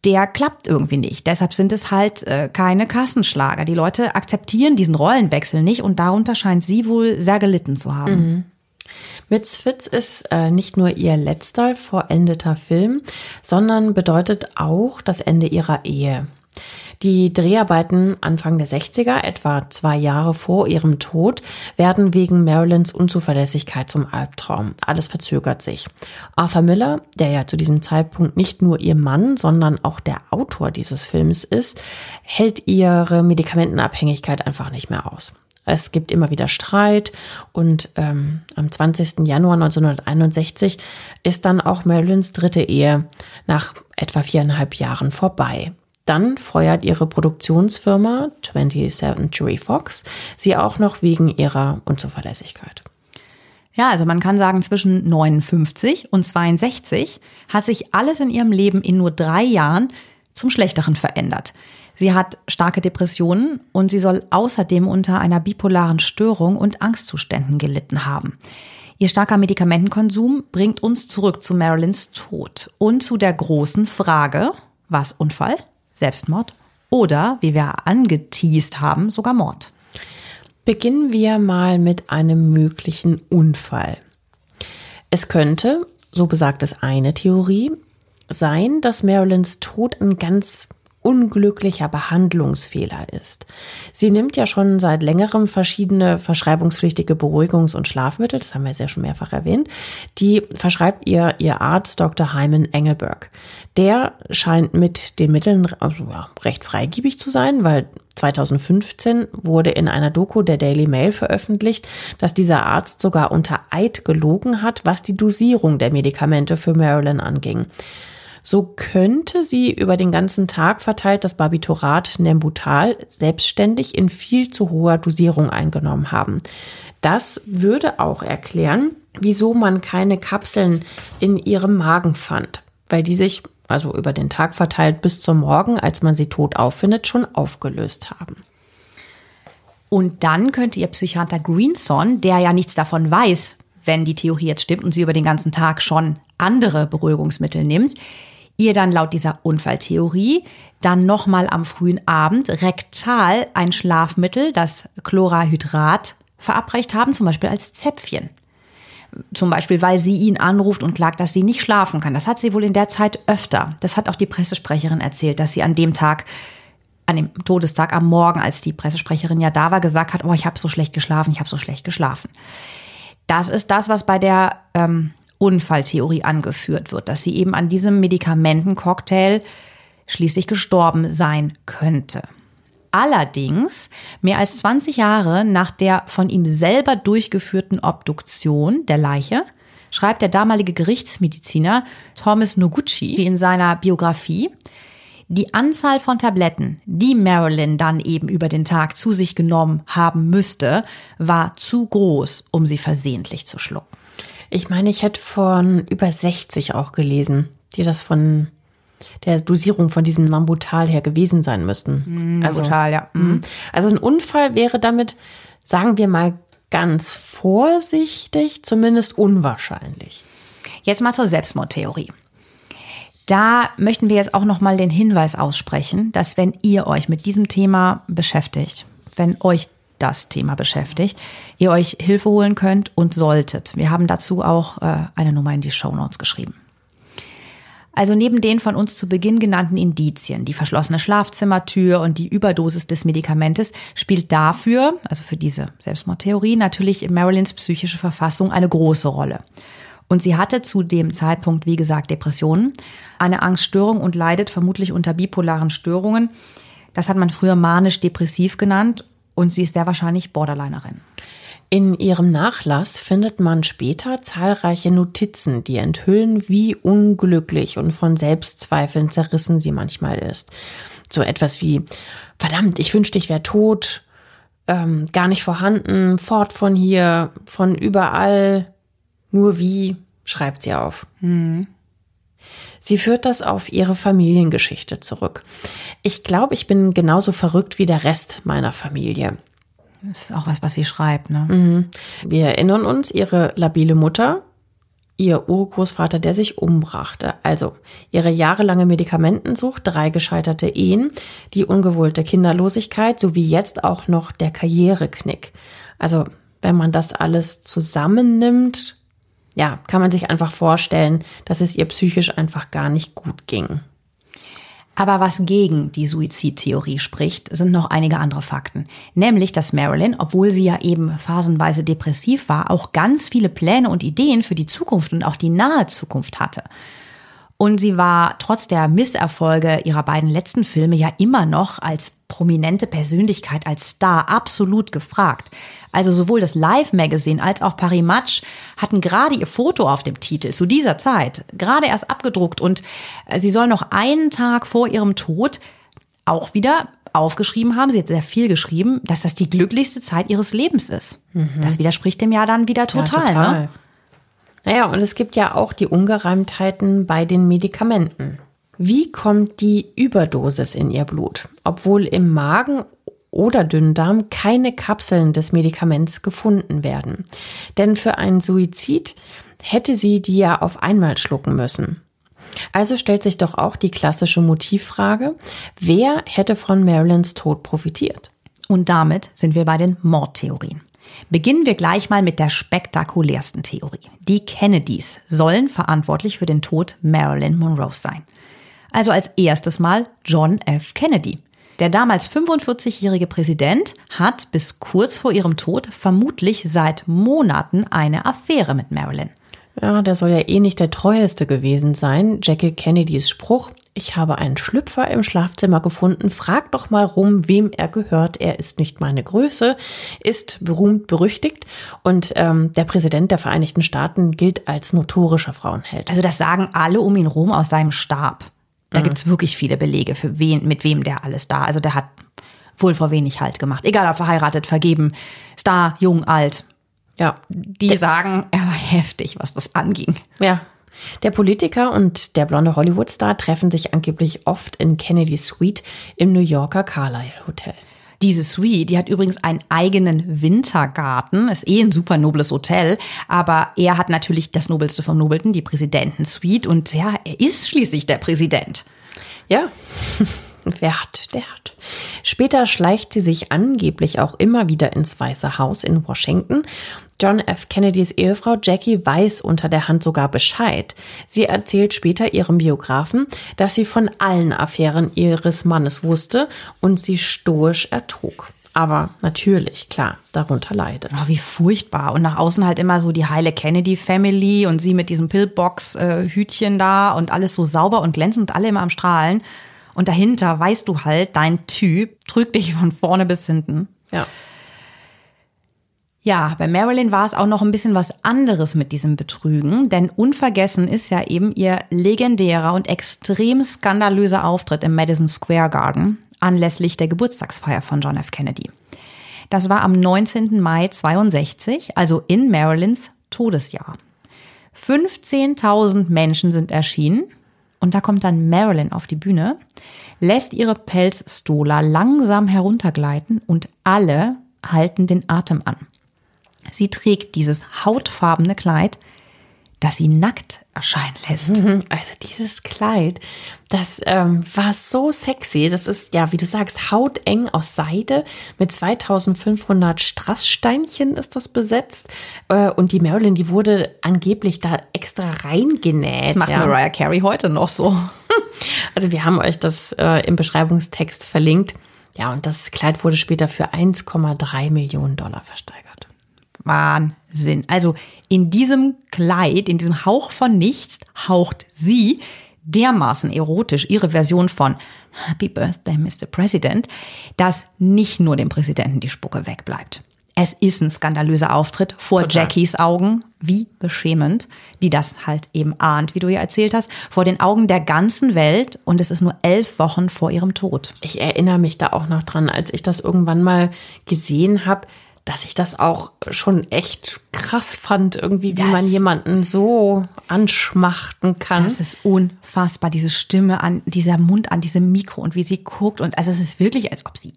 der klappt irgendwie nicht. Deshalb sind es halt äh, keine Kassenschlager. Die Leute akzeptieren diesen Rollenwechsel nicht und darunter scheint sie wohl sehr gelitten zu haben. Misfits ist äh, nicht nur ihr letzter vollendeter Film, sondern bedeutet auch das Ende ihrer Ehe. Die Dreharbeiten Anfang der 60er, etwa zwei Jahre vor ihrem Tod, werden wegen Marilyns Unzuverlässigkeit zum Albtraum. Alles verzögert sich. Arthur Miller, der ja zu diesem Zeitpunkt nicht nur ihr Mann, sondern auch der Autor dieses Films ist, hält ihre Medikamentenabhängigkeit einfach nicht mehr aus. Es gibt immer wieder Streit und ähm, am 20. Januar 1961 ist dann auch Marilyns dritte Ehe nach etwa viereinhalb Jahren vorbei. Dann feuert ihre Produktionsfirma 20th Century Fox sie auch noch wegen ihrer Unzuverlässigkeit. Ja, also man kann sagen, zwischen 59 und 62 hat sich alles in ihrem Leben in nur drei Jahren zum Schlechteren verändert. Sie hat starke Depressionen und sie soll außerdem unter einer bipolaren Störung und Angstzuständen gelitten haben. Ihr starker Medikamentenkonsum bringt uns zurück zu Marilyns Tod und zu der großen Frage, was Unfall, Selbstmord oder, wie wir angeteased haben, sogar Mord. Beginnen wir mal mit einem möglichen Unfall. Es könnte, so besagt es eine Theorie, sein, dass Marilyns Tod ein ganz unglücklicher Behandlungsfehler ist. Sie nimmt ja schon seit längerem verschiedene verschreibungspflichtige Beruhigungs- und Schlafmittel, das haben wir ja schon mehrfach erwähnt, die verschreibt ihr ihr Arzt Dr. Hyman Engelberg. Der scheint mit den Mitteln also, ja, recht freigiebig zu sein, weil 2015 wurde in einer Doku der Daily Mail veröffentlicht, dass dieser Arzt sogar unter Eid gelogen hat, was die Dosierung der Medikamente für Marilyn anging. So könnte sie über den ganzen Tag verteilt das Barbiturat Nembutal selbstständig in viel zu hoher Dosierung eingenommen haben. Das würde auch erklären, wieso man keine Kapseln in ihrem Magen fand, weil die sich also über den Tag verteilt bis zum Morgen, als man sie tot auffindet, schon aufgelöst haben. Und dann könnte ihr Psychiater Greenson, der ja nichts davon weiß, wenn die Theorie jetzt stimmt und sie über den ganzen Tag schon andere Beruhigungsmittel nimmt, ihr dann laut dieser Unfalltheorie dann nochmal am frühen Abend rektal ein Schlafmittel, das Chlorahydrat, verabreicht haben, zum Beispiel als Zäpfchen. Zum Beispiel, weil sie ihn anruft und klagt, dass sie nicht schlafen kann. Das hat sie wohl in der Zeit öfter. Das hat auch die Pressesprecherin erzählt, dass sie an dem Tag, an dem Todestag am Morgen, als die Pressesprecherin ja da war, gesagt hat, oh, ich habe so schlecht geschlafen, ich habe so schlecht geschlafen. Das ist das, was bei der ähm, Unfalltheorie angeführt wird, dass sie eben an diesem Medikamentencocktail schließlich gestorben sein könnte. Allerdings, mehr als 20 Jahre nach der von ihm selber durchgeführten Obduktion der Leiche, schreibt der damalige Gerichtsmediziner Thomas Noguchi in seiner Biografie, die Anzahl von Tabletten, die Marilyn dann eben über den Tag zu sich genommen haben müsste, war zu groß, um sie versehentlich zu schlucken. Ich meine, ich hätte von über 60 auch gelesen, die das von der Dosierung von diesem Nambutal her gewesen sein müssten. Also, Nambutal, ja. Mhm. Also ein Unfall wäre damit, sagen wir mal ganz vorsichtig, zumindest unwahrscheinlich. Jetzt mal zur Selbstmordtheorie. Da möchten wir jetzt auch noch mal den Hinweis aussprechen, dass wenn ihr euch mit diesem Thema beschäftigt, wenn euch das Thema beschäftigt, ihr euch Hilfe holen könnt und solltet. Wir haben dazu auch äh, eine Nummer in die Show Notes geschrieben. Also neben den von uns zu Beginn genannten Indizien, die verschlossene Schlafzimmertür und die Überdosis des Medikamentes, spielt dafür, also für diese Selbstmordtheorie, natürlich Marilyns psychische Verfassung eine große Rolle. Und sie hatte zu dem Zeitpunkt, wie gesagt, Depressionen, eine Angststörung und leidet vermutlich unter bipolaren Störungen. Das hat man früher manisch-depressiv genannt und sie ist sehr wahrscheinlich Borderlinerin. In ihrem Nachlass findet man später zahlreiche Notizen, die enthüllen, wie unglücklich und von Selbstzweifeln zerrissen sie manchmal ist. So etwas wie, verdammt, ich wünschte, ich wäre tot, ähm, gar nicht vorhanden, fort von hier, von überall, nur wie, schreibt sie auf. Mhm. Sie führt das auf ihre Familiengeschichte zurück. Ich glaube, ich bin genauso verrückt wie der Rest meiner Familie. Das ist auch was, was sie schreibt, ne? Mhm. Wir erinnern uns, ihre labile Mutter, ihr Urgroßvater, der sich umbrachte. Also ihre jahrelange Medikamentensucht, drei gescheiterte Ehen, die ungewollte Kinderlosigkeit sowie jetzt auch noch der Karriereknick. Also wenn man das alles zusammennimmt, ja, kann man sich einfach vorstellen, dass es ihr psychisch einfach gar nicht gut ging. Aber was gegen die Suizidtheorie spricht, sind noch einige andere Fakten. Nämlich, dass Marilyn, obwohl sie ja eben phasenweise depressiv war, auch ganz viele Pläne und Ideen für die Zukunft und auch die nahe Zukunft hatte. Und sie war trotz der Misserfolge ihrer beiden letzten Filme ja immer noch als prominente Persönlichkeit, als Star absolut gefragt. Also sowohl das Live-Magazin als auch Paris Match hatten gerade ihr Foto auf dem Titel zu dieser Zeit, gerade erst abgedruckt und äh, sie soll noch einen Tag vor ihrem Tod auch wieder aufgeschrieben haben, sie hat sehr viel geschrieben, dass das die glücklichste Zeit ihres Lebens ist. Mhm. Das widerspricht dem ja dann wieder total. Ja, total. Ne? Naja, und es gibt ja auch die Ungereimtheiten bei den Medikamenten. Wie kommt die Überdosis in ihr Blut? Obwohl im Magen oder Dünndarm keine Kapseln des Medikaments gefunden werden. Denn für einen Suizid hätte sie die ja auf einmal schlucken müssen. Also stellt sich doch auch die klassische Motivfrage, wer hätte von Marilyns Tod profitiert? Und damit sind wir bei den Mordtheorien. Beginnen wir gleich mal mit der spektakulärsten Theorie. Die Kennedys sollen verantwortlich für den Tod Marilyn Monroe sein. Also als erstes mal John F. Kennedy. Der damals 45-jährige Präsident hat bis kurz vor ihrem Tod vermutlich seit Monaten eine Affäre mit Marilyn. Ja, der soll ja eh nicht der treueste gewesen sein. Jackie Kennedys Spruch, ich habe einen Schlüpfer im Schlafzimmer gefunden, frag doch mal rum, wem er gehört, er ist nicht meine Größe, ist berühmt berüchtigt und ähm, der Präsident der Vereinigten Staaten gilt als notorischer Frauenheld. Also das sagen alle um ihn rum aus seinem Stab. Da mhm. gibt's wirklich viele Belege für wen, mit wem der alles da. Also der hat wohl vor wenig Halt gemacht. Egal ob verheiratet, vergeben, Star, jung, alt, ja, die der, sagen, er war heftig, was das anging. Ja. Der Politiker und der blonde Hollywoodstar treffen sich angeblich oft in Kennedy Suite im New Yorker Carlyle Hotel. Diese Suite, die hat übrigens einen eigenen Wintergarten, ist eh ein super nobles Hotel, aber er hat natürlich das Nobelste vom Nobelten, die Präsidentensuite und ja, er ist schließlich der Präsident. Ja. Wer hat, der hat. Später schleicht sie sich angeblich auch immer wieder ins Weiße Haus in Washington. John F. Kennedys Ehefrau Jackie weiß unter der Hand sogar Bescheid. Sie erzählt später ihrem Biografen, dass sie von allen Affären ihres Mannes wusste und sie stoisch ertrug aber natürlich, klar, darunter leidet. Oh, wie furchtbar. Und nach außen halt immer so die heile Kennedy-Family und sie mit diesem Pillbox-Hütchen da und alles so sauber und glänzend und alle immer am Strahlen. Und dahinter weißt du halt, dein Typ trügt dich von vorne bis hinten. Ja. Ja, bei Marilyn war es auch noch ein bisschen was anderes mit diesem Betrügen, denn unvergessen ist ja eben ihr legendärer und extrem skandalöser Auftritt im Madison Square Garden anlässlich der Geburtstagsfeier von John F. Kennedy. Das war am 19. Mai 62, also in Marilyns Todesjahr. 15.000 Menschen sind erschienen und da kommt dann Marilyn auf die Bühne, lässt ihre Pelzstola langsam heruntergleiten und alle halten den Atem an. Sie trägt dieses hautfarbene Kleid, das sie nackt erscheinen lässt. Mhm. Also dieses Kleid, das ähm, war so sexy. Das ist ja, wie du sagst, hauteng aus Seide mit 2500 Strasssteinchen ist das besetzt. Äh, und die Marilyn, die wurde angeblich da extra reingenäht. Das macht ja. Mariah Carey heute noch so. Also wir haben euch das äh, im Beschreibungstext verlinkt. Ja, und das Kleid wurde später für 1,3 Millionen Dollar versteigert. Wahnsinn. Also in diesem Kleid, in diesem Hauch von nichts, haucht sie dermaßen erotisch ihre Version von Happy Birthday, Mr. President, dass nicht nur dem Präsidenten die Spucke wegbleibt. Es ist ein skandalöser Auftritt vor Total. Jackies Augen. Wie beschämend, die das halt eben ahnt, wie du ja erzählt hast, vor den Augen der ganzen Welt. Und es ist nur elf Wochen vor ihrem Tod. Ich erinnere mich da auch noch dran, als ich das irgendwann mal gesehen habe dass ich das auch schon echt krass fand, irgendwie, wie das, man jemanden so anschmachten kann. Das ist unfassbar, diese Stimme an, dieser Mund an diesem Mikro und wie sie guckt. Und also es ist wirklich, als ob sie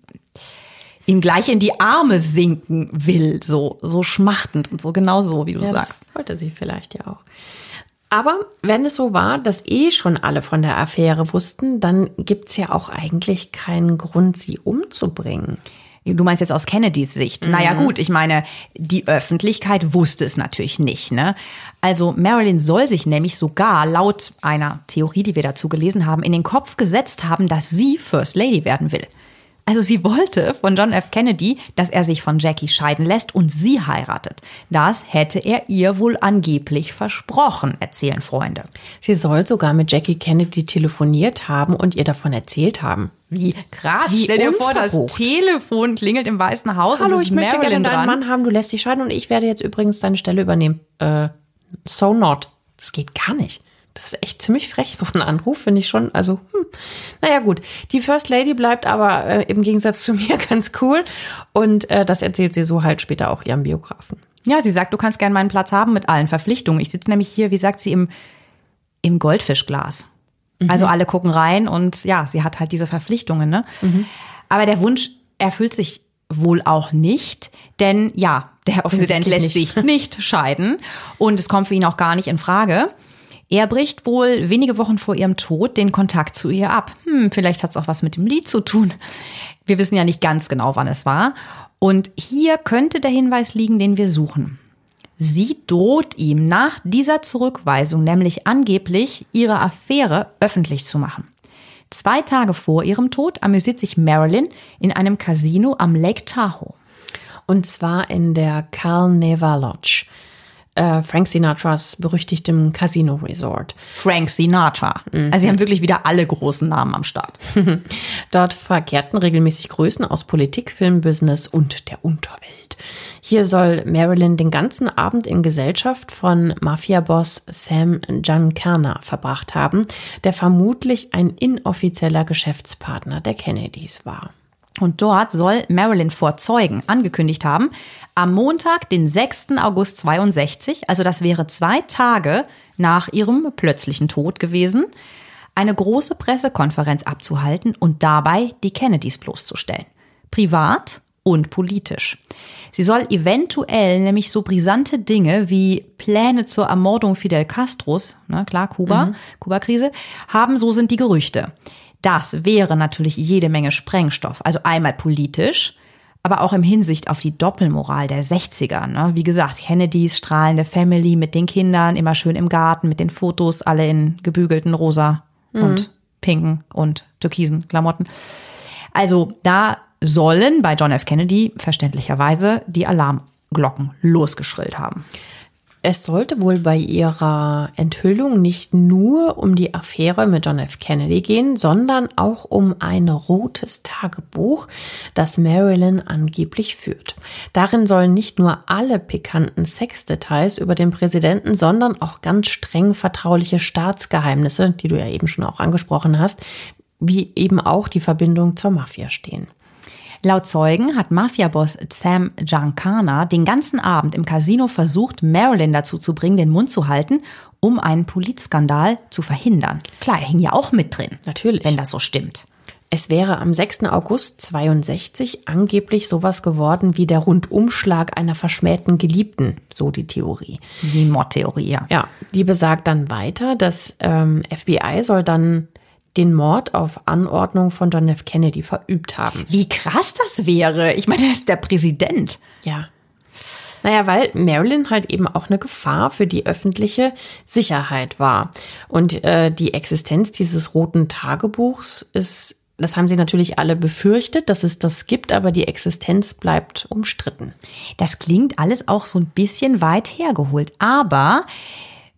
ihm gleich in die Arme sinken will, so, so schmachtend und so genau so, wie du ja, sagst. Das wollte sie vielleicht ja auch. Aber wenn es so war, dass eh schon alle von der Affäre wussten, dann gibt's ja auch eigentlich keinen Grund, sie umzubringen. Du meinst jetzt aus Kennedys Sicht. Mhm. Naja gut, ich meine, die Öffentlichkeit wusste es natürlich nicht. Ne? Also Marilyn soll sich nämlich sogar laut einer Theorie, die wir dazu gelesen haben, in den Kopf gesetzt haben, dass sie First Lady werden will. Also sie wollte von John F. Kennedy, dass er sich von Jackie scheiden lässt und sie heiratet. Das hätte er ihr wohl angeblich versprochen, erzählen Freunde. Sie soll sogar mit Jackie Kennedy telefoniert haben und ihr davon erzählt haben. Wie krass. Wie Stell dir vor, das Telefon klingelt im Weißen Haus Hallo, und ich möchte Marilyn gerne deinen Mann haben, du lässt dich scheiden und ich werde jetzt übrigens deine Stelle übernehmen. Äh, so not. Das geht gar nicht. Das ist echt ziemlich frech, so ein Anruf, finde ich schon. Also, hm. naja, gut. Die First Lady bleibt aber äh, im Gegensatz zu mir ganz cool. Und äh, das erzählt sie so halt später auch ihrem Biografen. Ja, sie sagt, du kannst gerne meinen Platz haben mit allen Verpflichtungen. Ich sitze nämlich hier, wie sagt sie, im, im Goldfischglas. Mhm. Also alle gucken rein und ja, sie hat halt diese Verpflichtungen. Ne? Mhm. Aber der Wunsch erfüllt sich wohl auch nicht, denn ja, der Präsident lässt nicht. sich nicht scheiden und es kommt für ihn auch gar nicht in Frage. Er bricht wohl wenige Wochen vor ihrem Tod den Kontakt zu ihr ab. Hm, vielleicht hat es auch was mit dem Lied zu tun. Wir wissen ja nicht ganz genau, wann es war. Und hier könnte der Hinweis liegen, den wir suchen. Sie droht ihm nach dieser Zurückweisung nämlich angeblich ihre Affäre öffentlich zu machen. Zwei Tage vor ihrem Tod amüsiert sich Marilyn in einem Casino am Lake Tahoe. Und zwar in der Carl Neva Lodge äh, Frank Sinatras berüchtigtem Casino Resort. Frank Sinatra. Mhm. Also sie haben wirklich wieder alle großen Namen am Start. Dort verkehrten regelmäßig Größen aus Politik, Filmbusiness und der Unterwelt. Hier soll Marilyn den ganzen Abend in Gesellschaft von Mafia-Boss Sam Giancarna verbracht haben, der vermutlich ein inoffizieller Geschäftspartner der Kennedys war. Und dort soll Marilyn vor Zeugen angekündigt haben, am Montag, den 6. August 62, also das wäre zwei Tage nach ihrem plötzlichen Tod gewesen, eine große Pressekonferenz abzuhalten und dabei die Kennedys bloßzustellen. Privat und politisch. Sie soll eventuell nämlich so brisante Dinge wie Pläne zur Ermordung Fidel Castros, ne, klar, Kuba, mhm. Kuba-Krise, haben, so sind die Gerüchte. Das wäre natürlich jede Menge Sprengstoff. Also einmal politisch, aber auch im Hinsicht auf die Doppelmoral der 60er. Ne? Wie gesagt, Kennedys strahlende Family mit den Kindern, immer schön im Garten mit den Fotos, alle in gebügelten rosa mhm. und pinken und türkisen Klamotten. Also da sollen bei John F. Kennedy verständlicherweise die Alarmglocken losgeschrillt haben. Es sollte wohl bei ihrer Enthüllung nicht nur um die Affäre mit John F. Kennedy gehen, sondern auch um ein rotes Tagebuch, das Marilyn angeblich führt. Darin sollen nicht nur alle pikanten Sexdetails über den Präsidenten, sondern auch ganz streng vertrauliche Staatsgeheimnisse, die du ja eben schon auch angesprochen hast, wie eben auch die Verbindung zur Mafia stehen. Laut Zeugen hat Mafiaboss Sam Giancana den ganzen Abend im Casino versucht, Marilyn dazu zu bringen, den Mund zu halten, um einen Polizskandal zu verhindern. Klar, er hing ja auch mit drin. Natürlich. Wenn das so stimmt. Es wäre am 6. August 62 angeblich sowas geworden wie der Rundumschlag einer verschmähten Geliebten, so die Theorie. Wie Mordtheorie, ja. Ja, die besagt dann weiter, das ähm, FBI soll dann den Mord auf Anordnung von John F. Kennedy verübt haben. Wie krass das wäre. Ich meine, er ist der Präsident. Ja. Naja, weil Marilyn halt eben auch eine Gefahr für die öffentliche Sicherheit war. Und äh, die Existenz dieses roten Tagebuchs ist, das haben sie natürlich alle befürchtet, dass es das gibt, aber die Existenz bleibt umstritten. Das klingt alles auch so ein bisschen weit hergeholt. Aber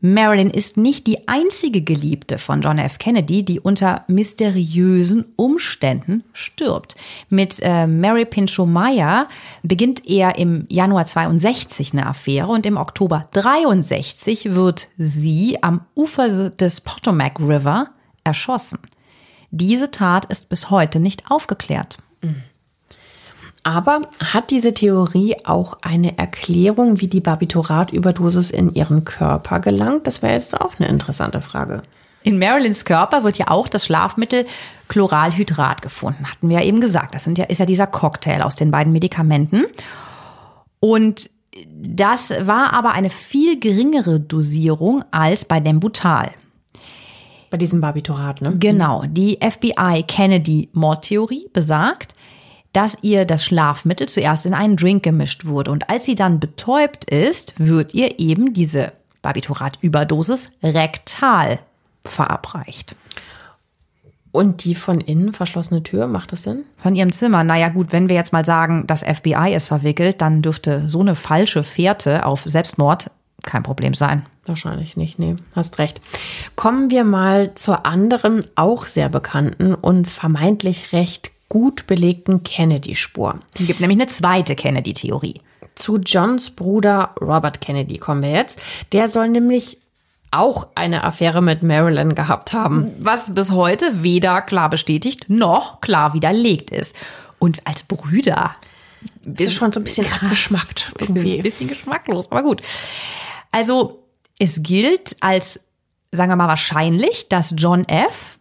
Marilyn ist nicht die einzige Geliebte von John F. Kennedy, die unter mysteriösen Umständen stirbt. Mit äh, Mary Pinchot Meyer beginnt er im Januar 62 eine Affäre und im Oktober 63 wird sie am Ufer des Potomac River erschossen. Diese Tat ist bis heute nicht aufgeklärt. Mhm. Aber hat diese Theorie auch eine Erklärung, wie die Barbituratüberdosis in ihren Körper gelangt? Das wäre jetzt auch eine interessante Frage. In Marilyns Körper wird ja auch das Schlafmittel Chloralhydrat gefunden, hatten wir ja eben gesagt. Das ja, ist ja dieser Cocktail aus den beiden Medikamenten. Und das war aber eine viel geringere Dosierung als bei Nembutal. Bei diesem Barbiturat, ne? Genau. Die FBI Kennedy Mordtheorie besagt, dass ihr das Schlafmittel zuerst in einen Drink gemischt wurde und als sie dann betäubt ist, wird ihr eben diese Barbiturat-Überdosis rektal verabreicht. Und die von innen verschlossene Tür, macht das Sinn? Von ihrem Zimmer. Naja gut, wenn wir jetzt mal sagen, das FBI ist verwickelt, dann dürfte so eine falsche Fährte auf Selbstmord kein Problem sein. Wahrscheinlich nicht, nee, hast recht. Kommen wir mal zur anderen, auch sehr bekannten und vermeintlich recht gut belegten Kennedy-Spur. Es gibt nämlich eine zweite Kennedy-Theorie. Zu Johns Bruder Robert Kennedy kommen wir jetzt. Der soll nämlich auch eine Affäre mit Marilyn gehabt haben. Was bis heute weder klar bestätigt noch klar widerlegt ist. Und als Brüder. Das ist schon so ein bisschen krass, abgeschmackt. Irgendwie. Ein bisschen geschmacklos, aber gut. Also, es gilt als, sagen wir mal, wahrscheinlich, dass John F.,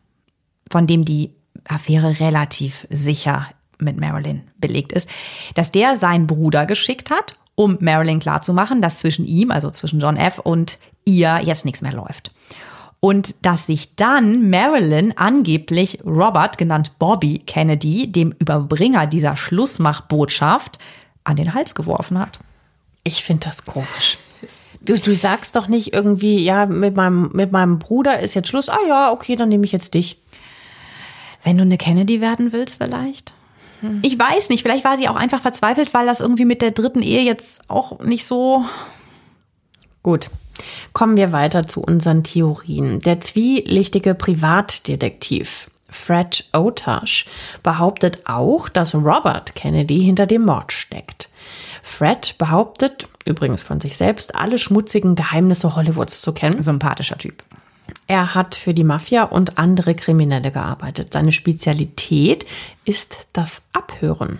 von dem die Affäre relativ sicher mit Marilyn belegt ist, dass der seinen Bruder geschickt hat, um Marilyn klarzumachen, dass zwischen ihm, also zwischen John F. und ihr jetzt nichts mehr läuft. Und dass sich dann Marilyn angeblich Robert, genannt Bobby Kennedy, dem Überbringer dieser Schlussmachbotschaft, an den Hals geworfen hat. Ich finde das komisch. Du, du sagst doch nicht irgendwie, ja, mit meinem, mit meinem Bruder ist jetzt Schluss. Ah ja, okay, dann nehme ich jetzt dich. Wenn du eine Kennedy werden willst, vielleicht? Hm. Ich weiß nicht, vielleicht war sie auch einfach verzweifelt, weil das irgendwie mit der dritten Ehe jetzt auch nicht so. Gut. Kommen wir weiter zu unseren Theorien. Der zwielichtige Privatdetektiv Fred Otash behauptet auch, dass Robert Kennedy hinter dem Mord steckt. Fred behauptet, übrigens von sich selbst, alle schmutzigen Geheimnisse Hollywoods zu kennen. Sympathischer Typ. Er hat für die Mafia und andere Kriminelle gearbeitet. Seine Spezialität ist das Abhören.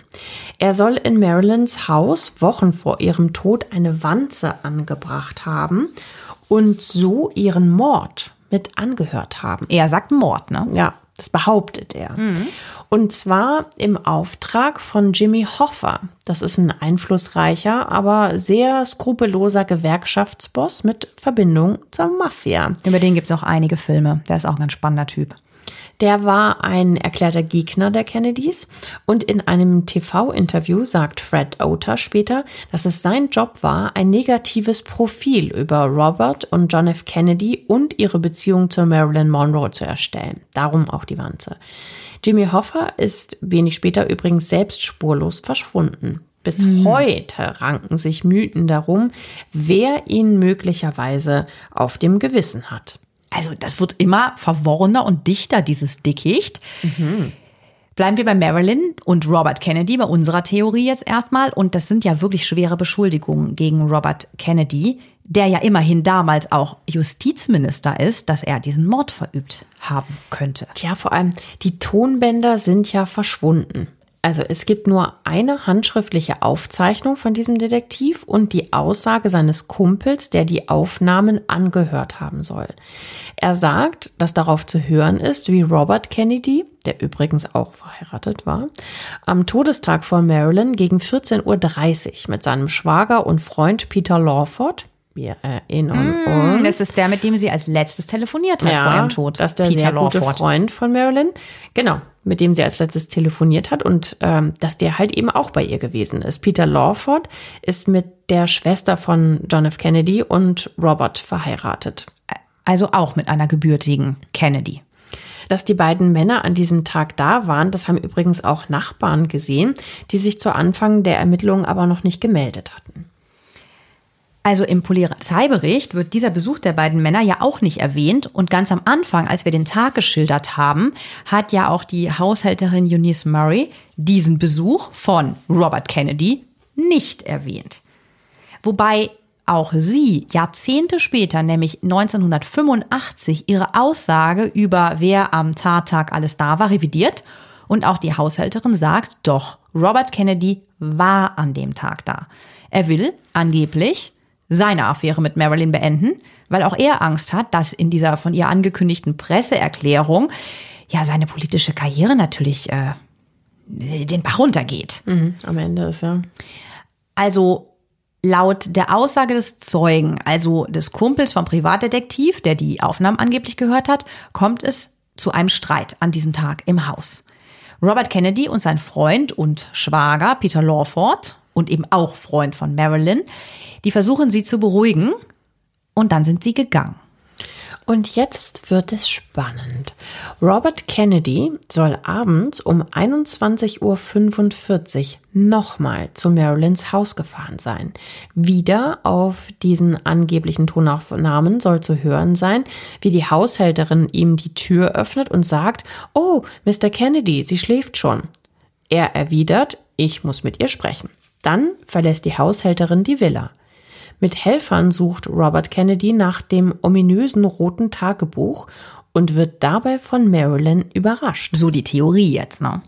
Er soll in Marilyns Haus Wochen vor ihrem Tod eine Wanze angebracht haben und so ihren Mord mit angehört haben. Er sagt Mord, ne? Ja. Das behauptet er. Mhm. Und zwar im Auftrag von Jimmy Hoffa. Das ist ein einflussreicher, aber sehr skrupelloser Gewerkschaftsboss mit Verbindung zur Mafia. Über den gibt es auch einige Filme. Der ist auch ein ganz spannender Typ. Der war ein erklärter Gegner der Kennedys und in einem TV-Interview sagt Fred Oter später, dass es sein Job war, ein negatives Profil über Robert und John F. Kennedy und ihre Beziehung zu Marilyn Monroe zu erstellen. Darum auch die Wanze. Jimmy Hoffa ist wenig später übrigens selbst spurlos verschwunden. Bis heute ranken sich Mythen darum, wer ihn möglicherweise auf dem Gewissen hat. Also das wird immer verworrener und dichter, dieses Dickicht. Bleiben wir bei Marilyn und Robert Kennedy, bei unserer Theorie jetzt erstmal. Und das sind ja wirklich schwere Beschuldigungen gegen Robert Kennedy, der ja immerhin damals auch Justizminister ist, dass er diesen Mord verübt haben könnte. Tja, vor allem, die Tonbänder sind ja verschwunden. Also es gibt nur eine handschriftliche Aufzeichnung von diesem Detektiv und die Aussage seines Kumpels, der die Aufnahmen angehört haben soll. Er sagt, dass darauf zu hören ist, wie Robert Kennedy, der übrigens auch verheiratet war, am Todestag von Marilyn gegen 14.30 Uhr mit seinem Schwager und Freund Peter Lawford, wir erinnern uns, Das ist der, mit dem sie als letztes telefoniert hat vor ihrem Tod. Das ist der sehr gute Freund von Marilyn. Genau, mit dem sie als letztes telefoniert hat und ähm, dass der halt eben auch bei ihr gewesen ist. Peter Lawford ist mit der Schwester von John F. Kennedy und Robert verheiratet. Also auch mit einer gebürtigen Kennedy. Dass die beiden Männer an diesem Tag da waren, das haben übrigens auch Nachbarn gesehen, die sich zu Anfang der Ermittlungen aber noch nicht gemeldet hatten. Also im Polizeibericht wird dieser Besuch der beiden Männer ja auch nicht erwähnt. Und ganz am Anfang, als wir den Tag geschildert haben, hat ja auch die Haushälterin Eunice Murray diesen Besuch von Robert Kennedy nicht erwähnt. Wobei auch sie Jahrzehnte später, nämlich 1985, ihre Aussage über wer am Tattag alles da war, revidiert. Und auch die Haushälterin sagt, doch, Robert Kennedy war an dem Tag da. Er will angeblich seine Affäre mit Marilyn beenden, weil auch er Angst hat, dass in dieser von ihr angekündigten Presseerklärung ja seine politische Karriere natürlich äh, den Bach runtergeht. Mhm, am Ende ist ja. Also laut der Aussage des Zeugen, also des Kumpels vom Privatdetektiv, der die Aufnahmen angeblich gehört hat, kommt es zu einem Streit an diesem Tag im Haus. Robert Kennedy und sein Freund und Schwager Peter Lawford und eben auch Freund von Marilyn, die versuchen sie zu beruhigen und dann sind sie gegangen. Und jetzt wird es spannend. Robert Kennedy soll abends um 21.45 Uhr nochmal zu Marilyns Haus gefahren sein. Wieder auf diesen angeblichen Tonaufnahmen soll zu hören sein, wie die Haushälterin ihm die Tür öffnet und sagt, Oh, Mr. Kennedy, sie schläft schon. Er erwidert, ich muss mit ihr sprechen. Dann verlässt die Haushälterin die Villa. Mit Helfern sucht Robert Kennedy nach dem ominösen roten Tagebuch und wird dabei von Marilyn überrascht. So die Theorie jetzt, ne?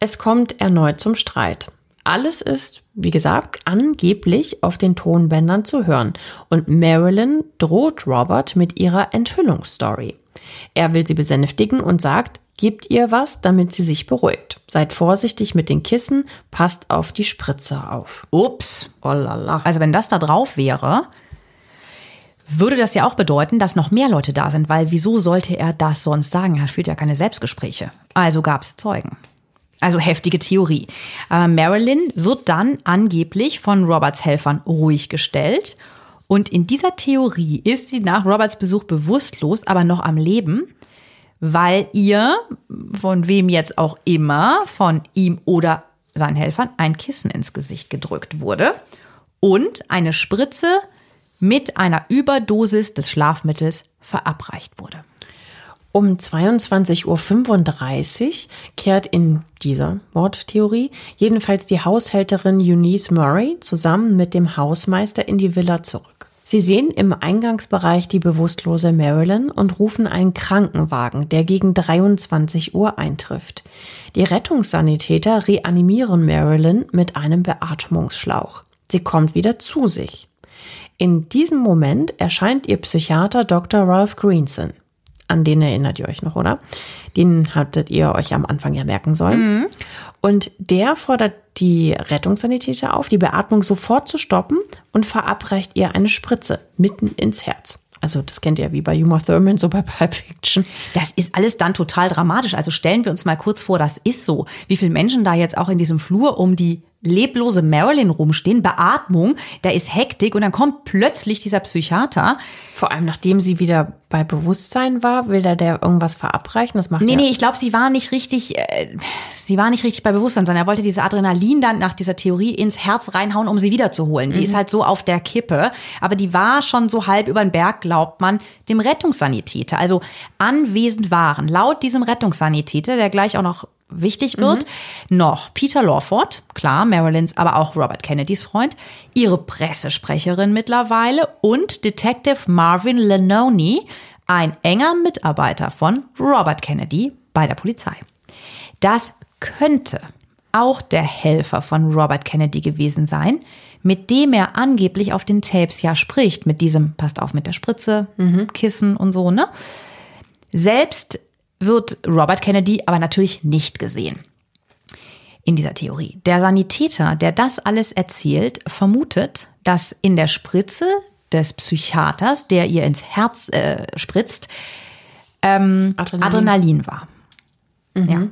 Es kommt erneut zum Streit. Alles ist, wie gesagt, angeblich auf den Tonbändern zu hören und Marilyn droht Robert mit ihrer Enthüllungsstory. Er will sie besänftigen und sagt, gebt ihr was, damit sie sich beruhigt. Seid vorsichtig mit den Kissen, passt auf die Spritze auf. Ups. Oh lala. Also wenn das da drauf wäre, würde das ja auch bedeuten, dass noch mehr Leute da sind, weil wieso sollte er das sonst sagen? Er führt ja keine Selbstgespräche. Also gab es Zeugen. Also heftige Theorie. Aber Marilyn wird dann angeblich von Roberts Helfern ruhig gestellt. Und in dieser Theorie ist sie nach Roberts Besuch bewusstlos, aber noch am Leben, weil ihr, von wem jetzt auch immer, von ihm oder seinen Helfern, ein Kissen ins Gesicht gedrückt wurde und eine Spritze mit einer Überdosis des Schlafmittels verabreicht wurde. Um 22.35 Uhr kehrt in dieser Mordtheorie jedenfalls die Haushälterin Eunice Murray zusammen mit dem Hausmeister in die Villa zurück. Sie sehen im Eingangsbereich die bewusstlose Marilyn und rufen einen Krankenwagen, der gegen 23 Uhr eintrifft. Die Rettungssanitäter reanimieren Marilyn mit einem Beatmungsschlauch. Sie kommt wieder zu sich. In diesem Moment erscheint ihr Psychiater Dr. Ralph Greenson. An den erinnert ihr euch noch, oder? Den hattet ihr euch am Anfang ja merken sollen. Und der fordert die Rettungssanitäter auf, die Beatmung sofort zu stoppen und verabreicht ihr eine Spritze mitten ins Herz. Also das kennt ihr wie bei Uma Thurman, so bei Pulp Fiction. Das ist alles dann total dramatisch. Also stellen wir uns mal kurz vor, das ist so. Wie viele Menschen da jetzt auch in diesem Flur um die leblose Marilyn rumstehen, Beatmung, da ist Hektik und dann kommt plötzlich dieser Psychiater. Vor allem, nachdem sie wieder bei Bewusstsein war, will er der irgendwas verabreichen? Das macht Nee, nee, ich glaube, sie war nicht richtig, äh, sie war nicht richtig bei Bewusstsein, sondern er wollte diese Adrenalin dann nach dieser Theorie ins Herz reinhauen, um sie wiederzuholen. Die ist halt so auf der Kippe, aber die war schon so halb über den Berg, glaubt man, dem Rettungssanitäter. Also anwesend waren, laut diesem Rettungssanitäter, der gleich auch noch wichtig wird, noch Peter Lawford, klar, Marilyns, aber auch Robert Kennedys Freund, ihre Pressesprecherin mittlerweile und Detective Marvin Lenoni, ein enger Mitarbeiter von Robert Kennedy bei der Polizei. Das könnte auch der Helfer von Robert Kennedy gewesen sein, mit dem er angeblich auf den Tapes ja spricht, mit diesem, passt auf mit der Spritze, Kissen und so, ne? Selbst wird Robert Kennedy aber natürlich nicht gesehen. In dieser Theorie. Der Sanitäter, der das alles erzählt, vermutet, dass in der Spritze des Psychiaters, der ihr ins Herz äh, spritzt, ähm, Adrenalin. Adrenalin. war. Ja.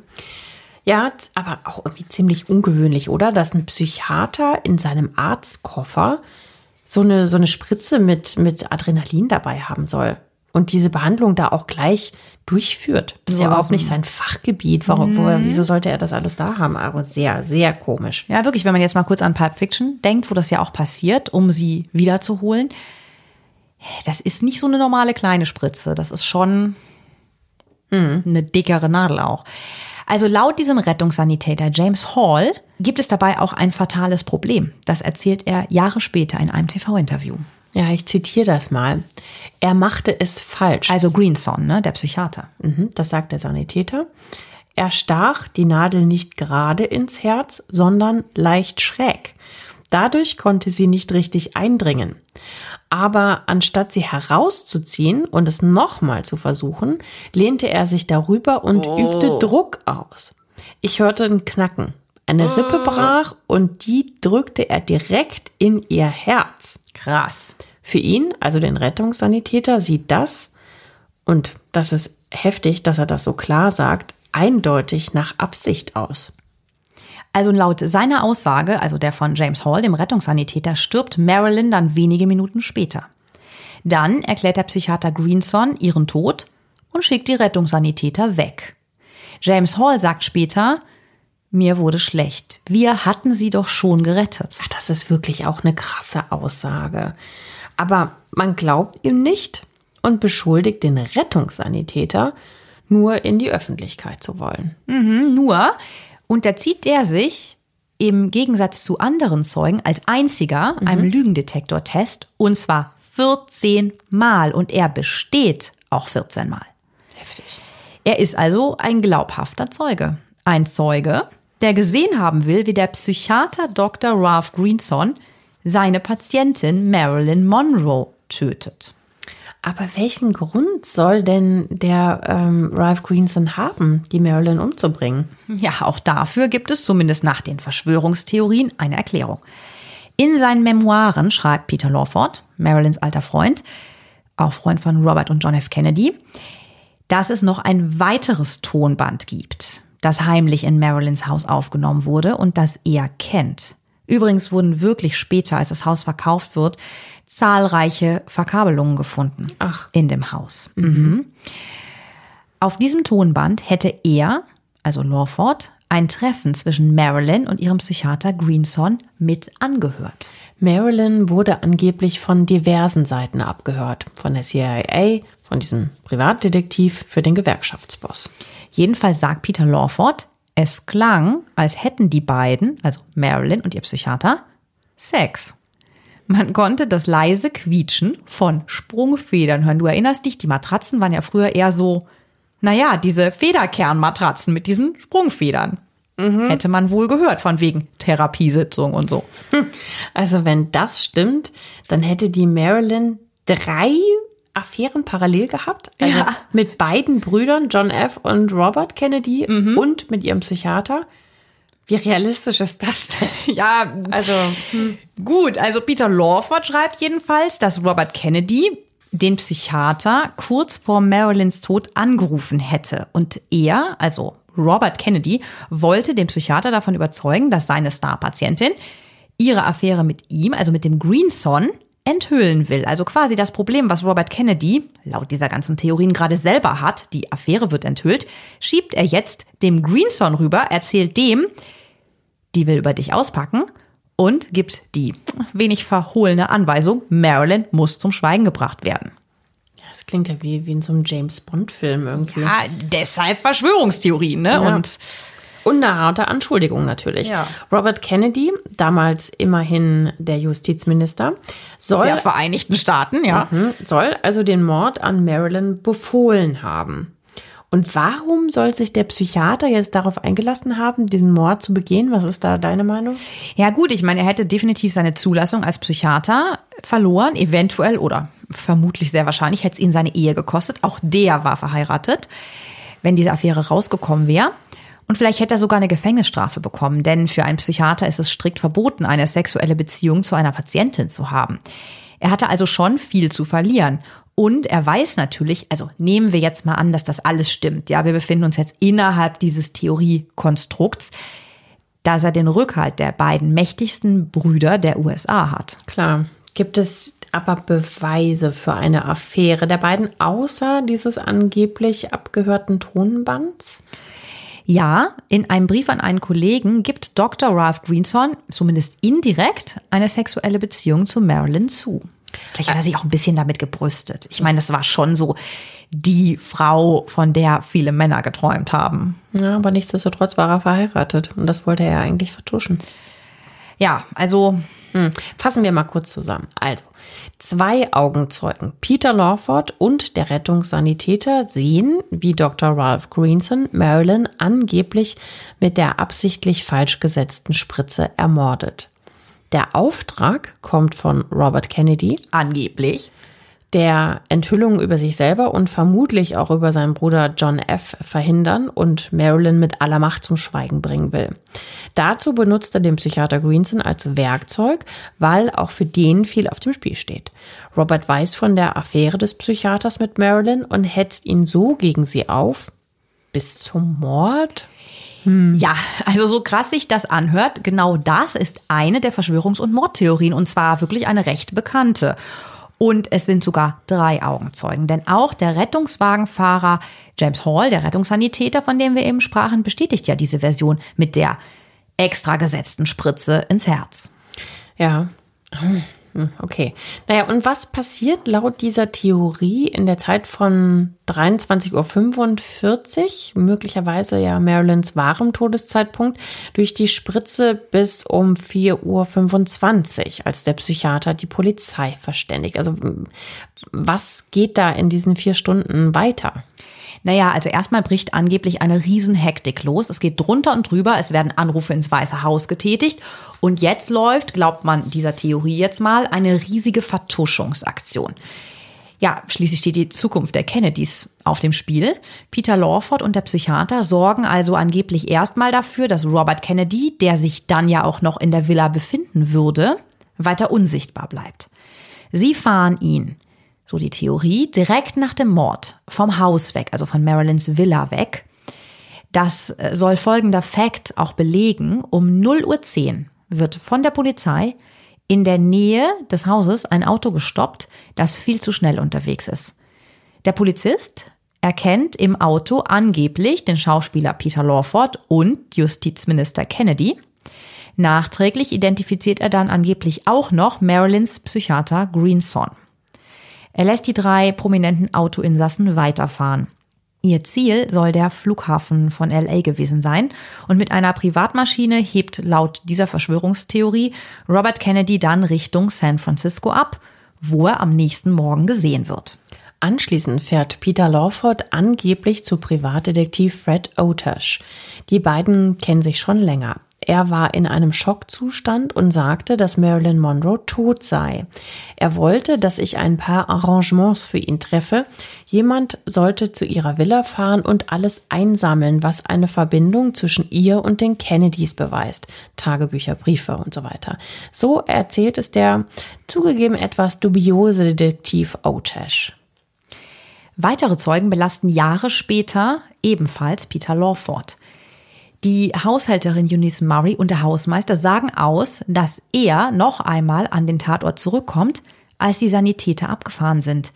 Ja, aber auch irgendwie ziemlich ungewöhnlich, oder? Dass ein Psychiater in seinem Arztkoffer so eine, so eine Spritze mit, mit Adrenalin dabei haben soll. Und diese Behandlung da auch gleich durchführt. Das ist ja überhaupt nicht sein Fachgebiet. Warum, wo, wieso sollte er das alles da haben? Aber sehr, sehr komisch. Ja, wirklich, wenn man jetzt mal kurz an Pulp Fiction denkt, wo das ja auch passiert, um sie wiederzuholen. Das ist nicht so eine normale kleine Spritze. Das ist schon eine dickere Nadel auch. Also laut diesem Rettungssanitäter James Hall gibt es dabei auch ein fatales Problem. Das erzählt er Jahre später in einem TV-Interview. Ja, ich zitiere das mal. Er machte es falsch. Also Greenson, ne, der Psychiater. Mhm, das sagt der Sanitäter. Er stach die Nadel nicht gerade ins Herz, sondern leicht schräg. Dadurch konnte sie nicht richtig eindringen. Aber anstatt sie herauszuziehen und es nochmal zu versuchen, lehnte er sich darüber und übte Druck aus. Ich hörte ein Knacken. Eine Rippe brach und die drückte er direkt in ihr Herz. Krass. Für ihn, also den Rettungssanitäter, sieht das, und das ist heftig, dass er das so klar sagt, eindeutig nach Absicht aus. Also laut seiner Aussage, also der von James Hall, dem Rettungssanitäter, stirbt Marilyn dann wenige Minuten später. Dann erklärt der Psychiater Greenson ihren Tod und schickt die Rettungssanitäter weg. James Hall sagt später, mir wurde schlecht. Wir hatten sie doch schon gerettet. Ja, Das ist wirklich auch eine krasse Aussage. Aber man glaubt ihm nicht und beschuldigt den Rettungssanitäter, nur in die Öffentlichkeit zu wollen. Nur unterzieht er sich im Gegensatz zu anderen Zeugen als einziger einem Lügendetektortest und zwar 14 Mal und er besteht auch 14 Mal. Heftig. Er ist also ein glaubhafter Zeuge. Ein Zeuge, der gesehen haben will, wie der Psychiater Dr. Ralph Greenson seine Patientin Marilyn Monroe tötet. Aber welchen Grund soll denn der ähm, Ralph Greenson haben, die Marilyn umzubringen? Ja, auch dafür gibt es zumindest nach den Verschwörungstheorien eine Erklärung. In seinen Memoiren schreibt Peter Lawford, Marilyns alter Freund, auch Freund von Robert und John F. Kennedy, dass es noch ein weiteres Tonband gibt, das heimlich in Marilyns Haus aufgenommen wurde und das er kennt. Übrigens wurden wirklich später, als das Haus verkauft wird, zahlreiche Verkabelungen gefunden Ach. in dem Haus. Mhm. Auf diesem Tonband hätte er, also Lawford, ein Treffen zwischen Marilyn und ihrem Psychiater Greenson mit angehört. Marilyn wurde angeblich von diversen Seiten abgehört. Von der CIA, von diesem Privatdetektiv für den Gewerkschaftsboss. Jedenfalls sagt Peter Lawford, es klang, als hätten die beiden, also Marilyn und ihr Psychiater, Sex. Man konnte das leise Quietschen von Sprungfedern hören. Du erinnerst dich, die Matratzen waren ja früher eher so, naja, diese Federkernmatratzen mit diesen Sprungfedern. Hätte man wohl gehört, von wegen Therapiesitzung und so. Also wenn das stimmt, dann hätte die Marilyn drei Affären parallel gehabt. Also Ja. mit beiden Brüdern, John F. und Robert Kennedy und mit ihrem Psychiater. Wie realistisch ist das denn? Ja, Also, Gut, also Peter Lawford schreibt jedenfalls, dass Robert Kennedy den Psychiater kurz vor Marilyns Tod angerufen hätte und er, also Robert Kennedy wollte den Psychiater davon überzeugen, dass seine Starpatientin ihre Affäre mit ihm, also mit dem Greenson, enthüllen will. Also quasi das Problem, was Robert Kennedy laut dieser ganzen Theorien gerade selber hat, die Affäre wird enthüllt, schiebt er jetzt dem Greenson rüber, erzählt dem, die will über dich auspacken und gibt die wenig verhohlene Anweisung, Marilyn muss zum Schweigen gebracht werden. Das klingt ja wie, wie in so einem James Bond-Film irgendwie. Ja, deshalb Verschwörungstheorien, ne? Ja. Und Unerharte Anschuldigung natürlich. Ja. Robert Kennedy, damals immerhin der Justizminister, soll, der Vereinigten Staaten, ja. Mhm, soll also den Mord an Marilyn befohlen haben. Und warum soll sich der Psychiater jetzt darauf eingelassen haben, diesen Mord zu begehen? Was ist da deine Meinung? Ja gut, ich meine, er hätte definitiv seine Zulassung als Psychiater verloren, eventuell oder vermutlich sehr wahrscheinlich hätte es ihn seine Ehe gekostet. Auch der war verheiratet, wenn diese Affäre rausgekommen wäre. Und vielleicht hätte er sogar eine Gefängnisstrafe bekommen, denn für einen Psychiater ist es strikt verboten, eine sexuelle Beziehung zu einer Patientin zu haben. Er hatte also schon viel zu verlieren. Und er weiß natürlich, also nehmen wir jetzt mal an, dass das alles stimmt. Ja, wir befinden uns jetzt innerhalb dieses Theoriekonstrukts, dass er den Rückhalt der beiden mächtigsten Brüder der USA hat. Klar. Gibt es aber Beweise für eine Affäre der beiden, außer dieses angeblich abgehörten Tonbands? Ja, in einem Brief an einen Kollegen gibt Dr. Ralph Greenson zumindest indirekt eine sexuelle Beziehung zu Marilyn zu. Vielleicht hat er sich auch ein bisschen damit gebrüstet. Ich meine, das war schon so die Frau, von der viele Männer geträumt haben. Ja, aber nichtsdestotrotz war er verheiratet und das wollte er eigentlich vertuschen. Ja, also. Fassen wir mal kurz zusammen. Also, zwei Augenzeugen, Peter Lawford und der Rettungssanitäter, sehen, wie Dr. Ralph Greenson Marilyn angeblich mit der absichtlich falsch gesetzten Spritze ermordet. Der Auftrag kommt von Robert Kennedy, angeblich. Der Enthüllungen über sich selber und vermutlich auch über seinen Bruder John F. verhindern und Marilyn mit aller Macht zum Schweigen bringen will. Dazu benutzt er den Psychiater Greenson als Werkzeug, weil auch für den viel auf dem Spiel steht. Robert weiß von der Affäre des Psychiaters mit Marilyn und hetzt ihn so gegen sie auf, bis zum Mord? Ja, also so krass sich das anhört, genau das ist eine der Verschwörungs- und Mordtheorien und zwar wirklich eine recht bekannte. Und es sind sogar drei Augenzeugen, denn auch der Rettungswagenfahrer James Hall, der Rettungssanitäter, von dem wir eben sprachen, bestätigt ja diese Version mit der extra gesetzten Spritze ins Herz. Ja. Hm, Okay. Naja, und was passiert laut dieser Theorie in der Zeit von 23.45 Uhr, möglicherweise ja Marilyns wahrem Todeszeitpunkt, durch die Spritze bis um 4.25 Uhr, als der Psychiater die Polizei verständigt? Also was geht da in diesen vier Stunden weiter? Naja, also erstmal bricht angeblich eine Riesenhektik los. Es geht drunter und drüber, es werden Anrufe ins Weiße Haus getätigt. Und jetzt läuft, glaubt man dieser Theorie jetzt mal, eine riesige Vertuschungsaktion. Ja, schließlich steht die Zukunft der Kennedys auf dem Spiel. Peter Lawford und der Psychiater sorgen also angeblich erstmal dafür, dass Robert Kennedy, der sich dann ja auch noch in der Villa befinden würde, weiter unsichtbar bleibt. Sie fahren ihn so die Theorie, direkt nach dem Mord vom Haus weg, also von Marilyns Villa weg. Das äh, soll folgender Fakt auch belegen. Um 0.10 Uhr wird von der Polizei in der Nähe des Hauses ein Auto gestoppt, das viel zu schnell unterwegs ist. Der Polizist erkennt im Auto angeblich den Schauspieler Peter Lawford und Justizminister Kennedy. Nachträglich identifiziert er dann angeblich auch noch Marilyns Psychiater Greenson. Er lässt die drei prominenten Autoinsassen weiterfahren. Ihr Ziel soll der Flughafen von LA gewesen sein und mit einer Privatmaschine hebt laut dieser Verschwörungstheorie Robert Kennedy dann Richtung San Francisco ab, wo er am nächsten Morgen gesehen wird. Anschließend fährt Peter Lawford angeblich zu Privatdetektiv Fred Otash. Die beiden kennen sich schon länger. Er war in einem Schockzustand und sagte, dass Marilyn Monroe tot sei. Er wollte, dass ich ein paar Arrangements für ihn treffe. Jemand sollte zu ihrer Villa fahren und alles einsammeln, was eine Verbindung zwischen ihr und den Kennedys beweist. Tagebücher, Briefe und so weiter. So erzählt es der zugegeben etwas dubiose Detektiv Otash. Weitere Zeugen belasten Jahre später ebenfalls Peter Lawford. Die Haushälterin Eunice Murray und der Hausmeister sagen aus, dass er noch einmal an den Tatort zurückkommt, als die Sanitäter abgefahren sind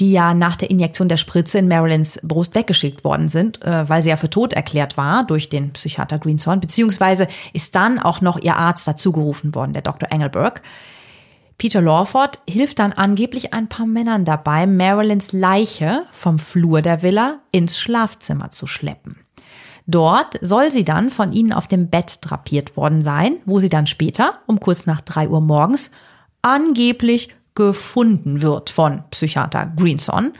die ja nach der Injektion der Spritze in Marilyns Brust weggeschickt worden sind, äh, weil sie ja für tot erklärt war durch den Psychiater Greenthorn, beziehungsweise ist dann auch noch ihr Arzt dazugerufen worden, der Dr. Engelberg. Peter Lawford hilft dann angeblich ein paar Männern dabei, Marilyns Leiche vom Flur der Villa ins Schlafzimmer zu schleppen. Dort soll sie dann von ihnen auf dem Bett drapiert worden sein, wo sie dann später, um kurz nach drei Uhr morgens, angeblich gefunden wird von Psychiater Greenson.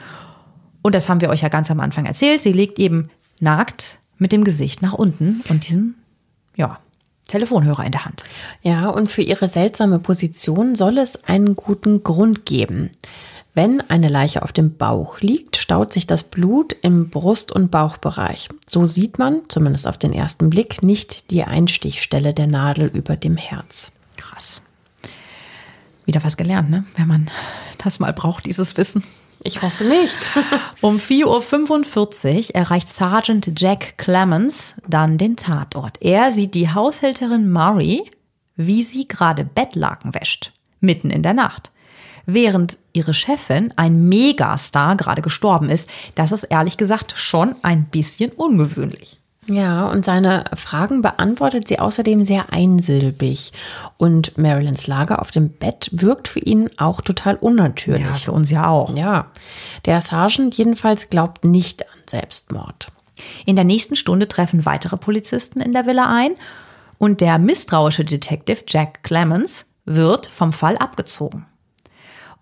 Und das haben wir euch ja ganz am Anfang erzählt. Sie liegt eben nackt mit dem Gesicht nach unten und diesem, ja, Telefonhörer in der Hand. Ja, und für ihre seltsame Position soll es einen guten Grund geben. Wenn eine Leiche auf dem Bauch liegt, staut sich das Blut im Brust- und Bauchbereich. So sieht man, zumindest auf den ersten Blick, nicht die Einstichstelle der Nadel über dem Herz. Krass. Wieder was gelernt, ne? Wenn man das mal braucht, dieses Wissen. Ich hoffe nicht. um 4.45 Uhr erreicht Sergeant Jack Clemens dann den Tatort. Er sieht die Haushälterin Murray, wie sie gerade Bettlaken wäscht. Mitten in der Nacht. Während ihre Chefin, ein Megastar, gerade gestorben ist. Das ist ehrlich gesagt schon ein bisschen ungewöhnlich. Ja, und seine Fragen beantwortet sie außerdem sehr einsilbig. Und Marilyns Lage auf dem Bett wirkt für ihn auch total unnatürlich. Ja, für uns ja auch. Ja. Der Sergeant jedenfalls glaubt nicht an Selbstmord. In der nächsten Stunde treffen weitere Polizisten in der Villa ein und der misstrauische Detective Jack Clemens wird vom Fall abgezogen.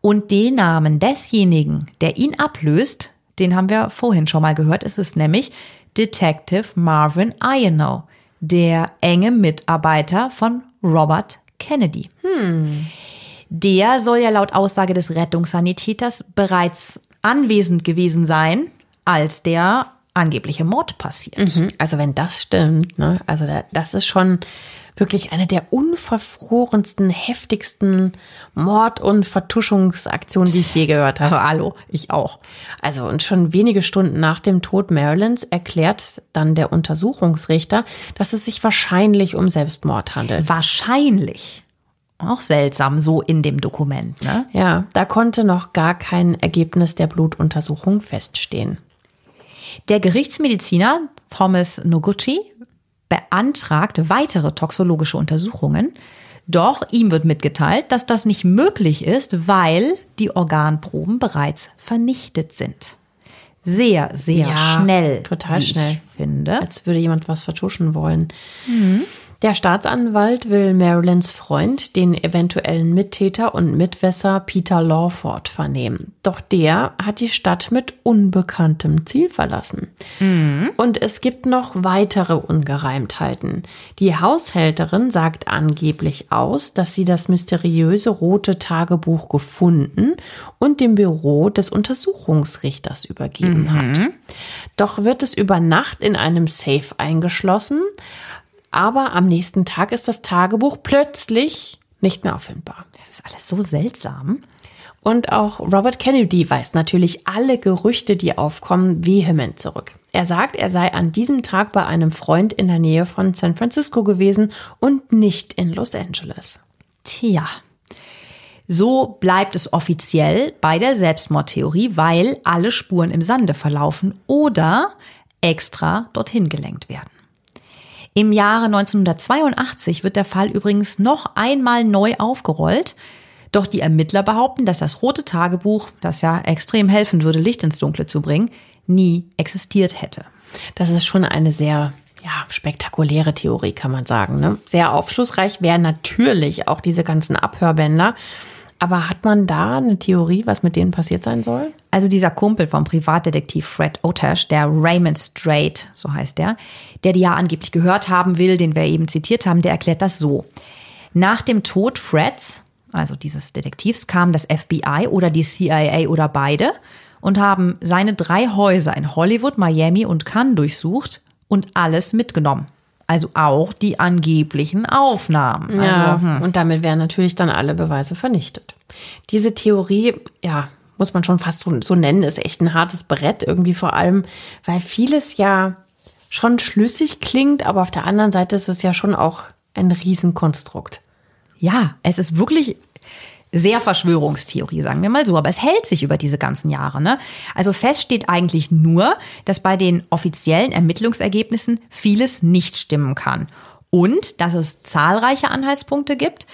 Und den Namen desjenigen, der ihn ablöst, den haben wir vorhin schon mal gehört. Es ist nämlich Detective Marvin Ianow, der enge Mitarbeiter von Robert Kennedy. Hm. Der soll ja laut Aussage des Rettungssanitäters bereits anwesend gewesen sein, als der angebliche Mord passiert. Mhm. Also wenn das stimmt, ne? also das ist schon wirklich eine der unverfrorensten, heftigsten Mord- und Vertuschungsaktionen, die ich je gehört habe. Hallo, ich auch. Also und schon wenige Stunden nach dem Tod Marilyns erklärt dann der Untersuchungsrichter, dass es sich wahrscheinlich um Selbstmord handelt. Wahrscheinlich. Auch seltsam so in dem Dokument, ne? Ja, da konnte noch gar kein Ergebnis der Blutuntersuchung feststehen. Der Gerichtsmediziner Thomas Noguchi beantragt weitere toxologische Untersuchungen. Doch ihm wird mitgeteilt, dass das nicht möglich ist, weil die Organproben bereits vernichtet sind. Sehr, sehr ja, schnell. Total schnell. Ich finde. Als würde jemand was vertuschen wollen. Mhm. Der Staatsanwalt will Marilyns Freund, den eventuellen Mittäter und Mitwässer Peter Lawford, vernehmen. Doch der hat die Stadt mit unbekanntem Ziel verlassen. Mhm. Und es gibt noch weitere Ungereimtheiten. Die Haushälterin sagt angeblich aus, dass sie das mysteriöse rote Tagebuch gefunden und dem Büro des Untersuchungsrichters übergeben mhm. hat. Doch wird es über Nacht in einem Safe eingeschlossen aber am nächsten Tag ist das Tagebuch plötzlich nicht mehr auffindbar. Das ist alles so seltsam. Und auch Robert Kennedy weist natürlich alle Gerüchte, die aufkommen, vehement zurück. Er sagt, er sei an diesem Tag bei einem Freund in der Nähe von San Francisco gewesen und nicht in Los Angeles. Tja. So bleibt es offiziell bei der Selbstmordtheorie, weil alle Spuren im Sande verlaufen oder extra dorthin gelenkt werden. Im Jahre 1982 wird der Fall übrigens noch einmal neu aufgerollt. Doch die Ermittler behaupten, dass das rote Tagebuch, das ja extrem helfen würde, Licht ins Dunkle zu bringen, nie existiert hätte. Das ist schon eine sehr ja, spektakuläre Theorie, kann man sagen. Ne? Sehr aufschlussreich wären natürlich auch diese ganzen Abhörbänder. Aber hat man da eine Theorie, was mit denen passiert sein soll? Also dieser Kumpel vom Privatdetektiv Fred Otash, der Raymond Strait, so heißt der, der die ja angeblich gehört haben will, den wir eben zitiert haben, der erklärt das so. Nach dem Tod Freds, also dieses Detektivs, kam das FBI oder die CIA oder beide und haben seine drei Häuser in Hollywood, Miami und Cannes durchsucht und alles mitgenommen. Also auch die angeblichen Aufnahmen. Ja, also, hm. und damit wären natürlich dann alle Beweise vernichtet. Diese Theorie, ja, muss man schon fast so, so nennen, ist echt ein hartes Brett irgendwie vor allem, weil vieles ja schon schlüssig klingt, aber auf der anderen Seite ist es ja schon auch ein Riesenkonstrukt. Ja, es ist wirklich sehr Verschwörungstheorie, sagen wir mal so, aber es hält sich über diese ganzen Jahre. Ne? Also fest steht eigentlich nur, dass bei den offiziellen Ermittlungsergebnissen vieles nicht stimmen kann und dass es zahlreiche Anhaltspunkte gibt,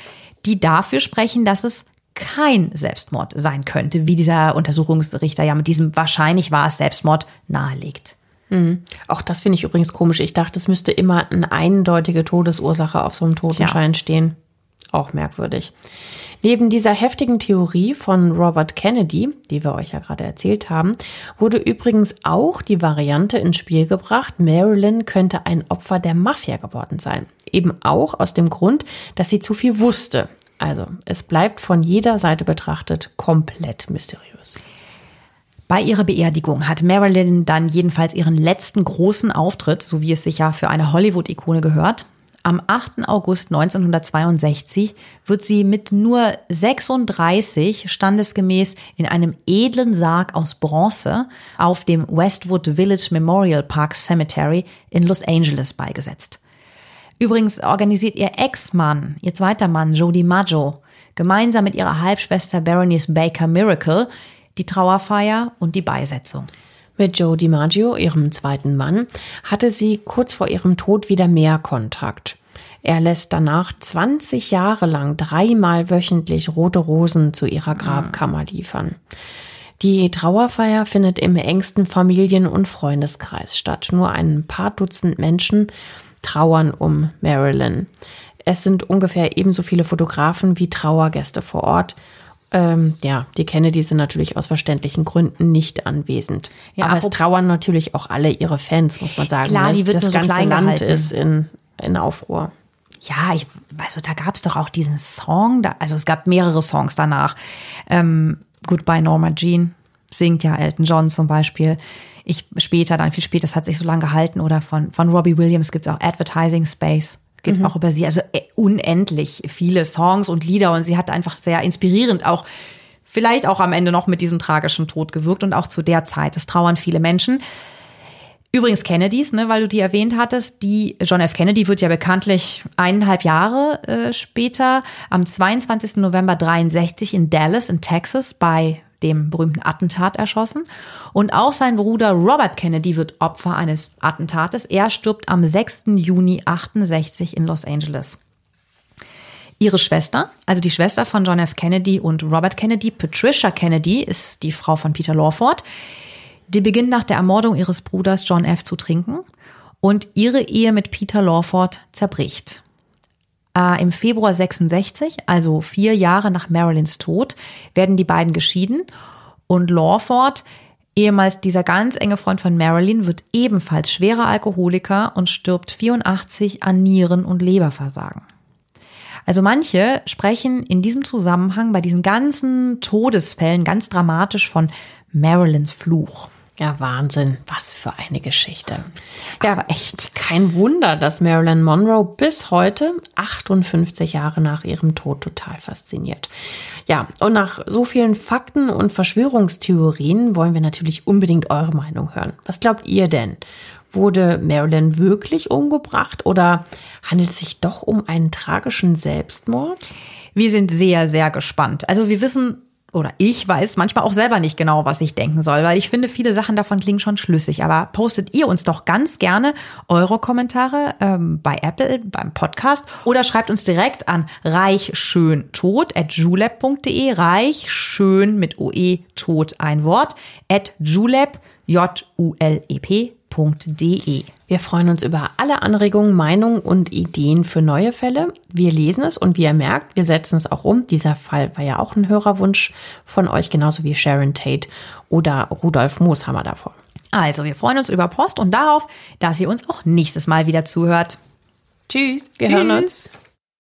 die dafür sprechen, dass es kein Selbstmord sein könnte, wie dieser Untersuchungsrichter ja mit diesem wahrscheinlich war es Selbstmord nahelegt. Mhm. Auch das finde ich übrigens komisch. Ich dachte, es müsste immer eine eindeutige Todesursache auf so einem Totenschein Tja. stehen. Auch merkwürdig. Neben dieser heftigen Theorie von Robert Kennedy, die wir euch ja gerade erzählt haben, wurde übrigens auch die Variante ins Spiel gebracht, Marilyn könnte ein Opfer der Mafia geworden sein. Eben auch aus dem Grund, dass sie zu viel wusste. Also, es bleibt von jeder Seite betrachtet komplett mysteriös. Bei ihrer Beerdigung hat Marilyn dann jedenfalls ihren letzten großen Auftritt, so wie es sich ja für eine Hollywood-Ikone gehört. Am 8. August 1962 wird sie mit nur 36 standesgemäß in einem edlen Sarg aus Bronze auf dem Westwood Village Memorial Park Cemetery in Los Angeles beigesetzt. Übrigens organisiert ihr Ex-Mann, ihr zweiter Mann, Joe DiMaggio, gemeinsam mit ihrer Halbschwester Berenice Baker Miracle die Trauerfeier und die Beisetzung. Mit Joe DiMaggio, ihrem zweiten Mann, hatte sie kurz vor ihrem Tod wieder mehr Kontakt. Er lässt danach 20 Jahre lang dreimal wöchentlich rote Rosen zu ihrer Grabkammer liefern. Die Trauerfeier findet im engsten Familien- und Freundeskreis statt. Nur ein paar Dutzend Menschen trauern um Marilyn. Es sind ungefähr ebenso viele Fotografen wie Trauergäste vor Ort. Ähm, ja, die Kennedy sind natürlich aus verständlichen Gründen nicht anwesend. Ja, aber es trauern natürlich auch alle ihre Fans, muss man sagen. Klar, ne? die wird das ganze so Land ist in, in Aufruhr. Ja, ich, also da gab es doch auch diesen Song, da, also es gab mehrere Songs danach. Ähm, Goodbye Norma Jean singt ja Elton John zum Beispiel. Ich später, dann viel später, das hat sich so lange gehalten. Oder von, von Robbie Williams gibt es auch Advertising Space geht mhm. auch über sie. Also äh, unendlich viele Songs und Lieder und sie hat einfach sehr inspirierend auch vielleicht auch am Ende noch mit diesem tragischen Tod gewirkt und auch zu der Zeit. Es trauern viele Menschen. Übrigens Kennedys, ne, weil du die erwähnt hattest, die John F. Kennedy wird ja bekanntlich eineinhalb Jahre äh, später am 22. November 63 in Dallas in Texas bei dem berühmten Attentat erschossen. Und auch sein Bruder Robert Kennedy wird Opfer eines Attentates. Er stirbt am 6. Juni 68 in Los Angeles. Ihre Schwester, also die Schwester von John F. Kennedy und Robert Kennedy, Patricia Kennedy, ist die Frau von Peter Lawford. Die beginnt nach der Ermordung ihres Bruders John F. zu trinken und ihre Ehe mit Peter Lawford zerbricht. Äh, Im Februar 66, also vier Jahre nach Marilyns Tod, werden die beiden geschieden und Lawford, ehemals dieser ganz enge Freund von Marilyn, wird ebenfalls schwerer Alkoholiker und stirbt 84 an Nieren- und Leberversagen. Also manche sprechen in diesem Zusammenhang bei diesen ganzen Todesfällen ganz dramatisch von Marilyns Fluch. Ja, Wahnsinn. Was für eine Geschichte. Ja, aber echt kein Wunder, dass Marilyn Monroe bis heute, 58 Jahre nach ihrem Tod, total fasziniert. Ja, und nach so vielen Fakten und Verschwörungstheorien wollen wir natürlich unbedingt eure Meinung hören. Was glaubt ihr denn? Wurde Marilyn wirklich umgebracht oder handelt es sich doch um einen tragischen Selbstmord? Wir sind sehr, sehr gespannt. Also wir wissen oder ich weiß manchmal auch selber nicht genau, was ich denken soll, weil ich finde, viele Sachen davon klingen schon schlüssig. Aber postet ihr uns doch ganz gerne eure Kommentare ähm, bei Apple, beim Podcast oder schreibt uns direkt an reichschöntod at julep.de, reichschön mit OE, tot ein Wort, at julep, J-U-L-E-P www.ftf.de. Wir freuen uns über alle Anregungen, Meinungen und Ideen für neue Fälle. Wir lesen es und wie ihr merkt, wir setzen es auch um. Dieser Fall war ja auch ein Hörerwunsch von euch, genauso wie Sharon Tate oder Rudolf Mooshammer davor. Also, wir freuen uns über Post und darauf, dass ihr uns auch nächstes Mal wieder zuhört. Tschüss, wir Tschüss. hören uns.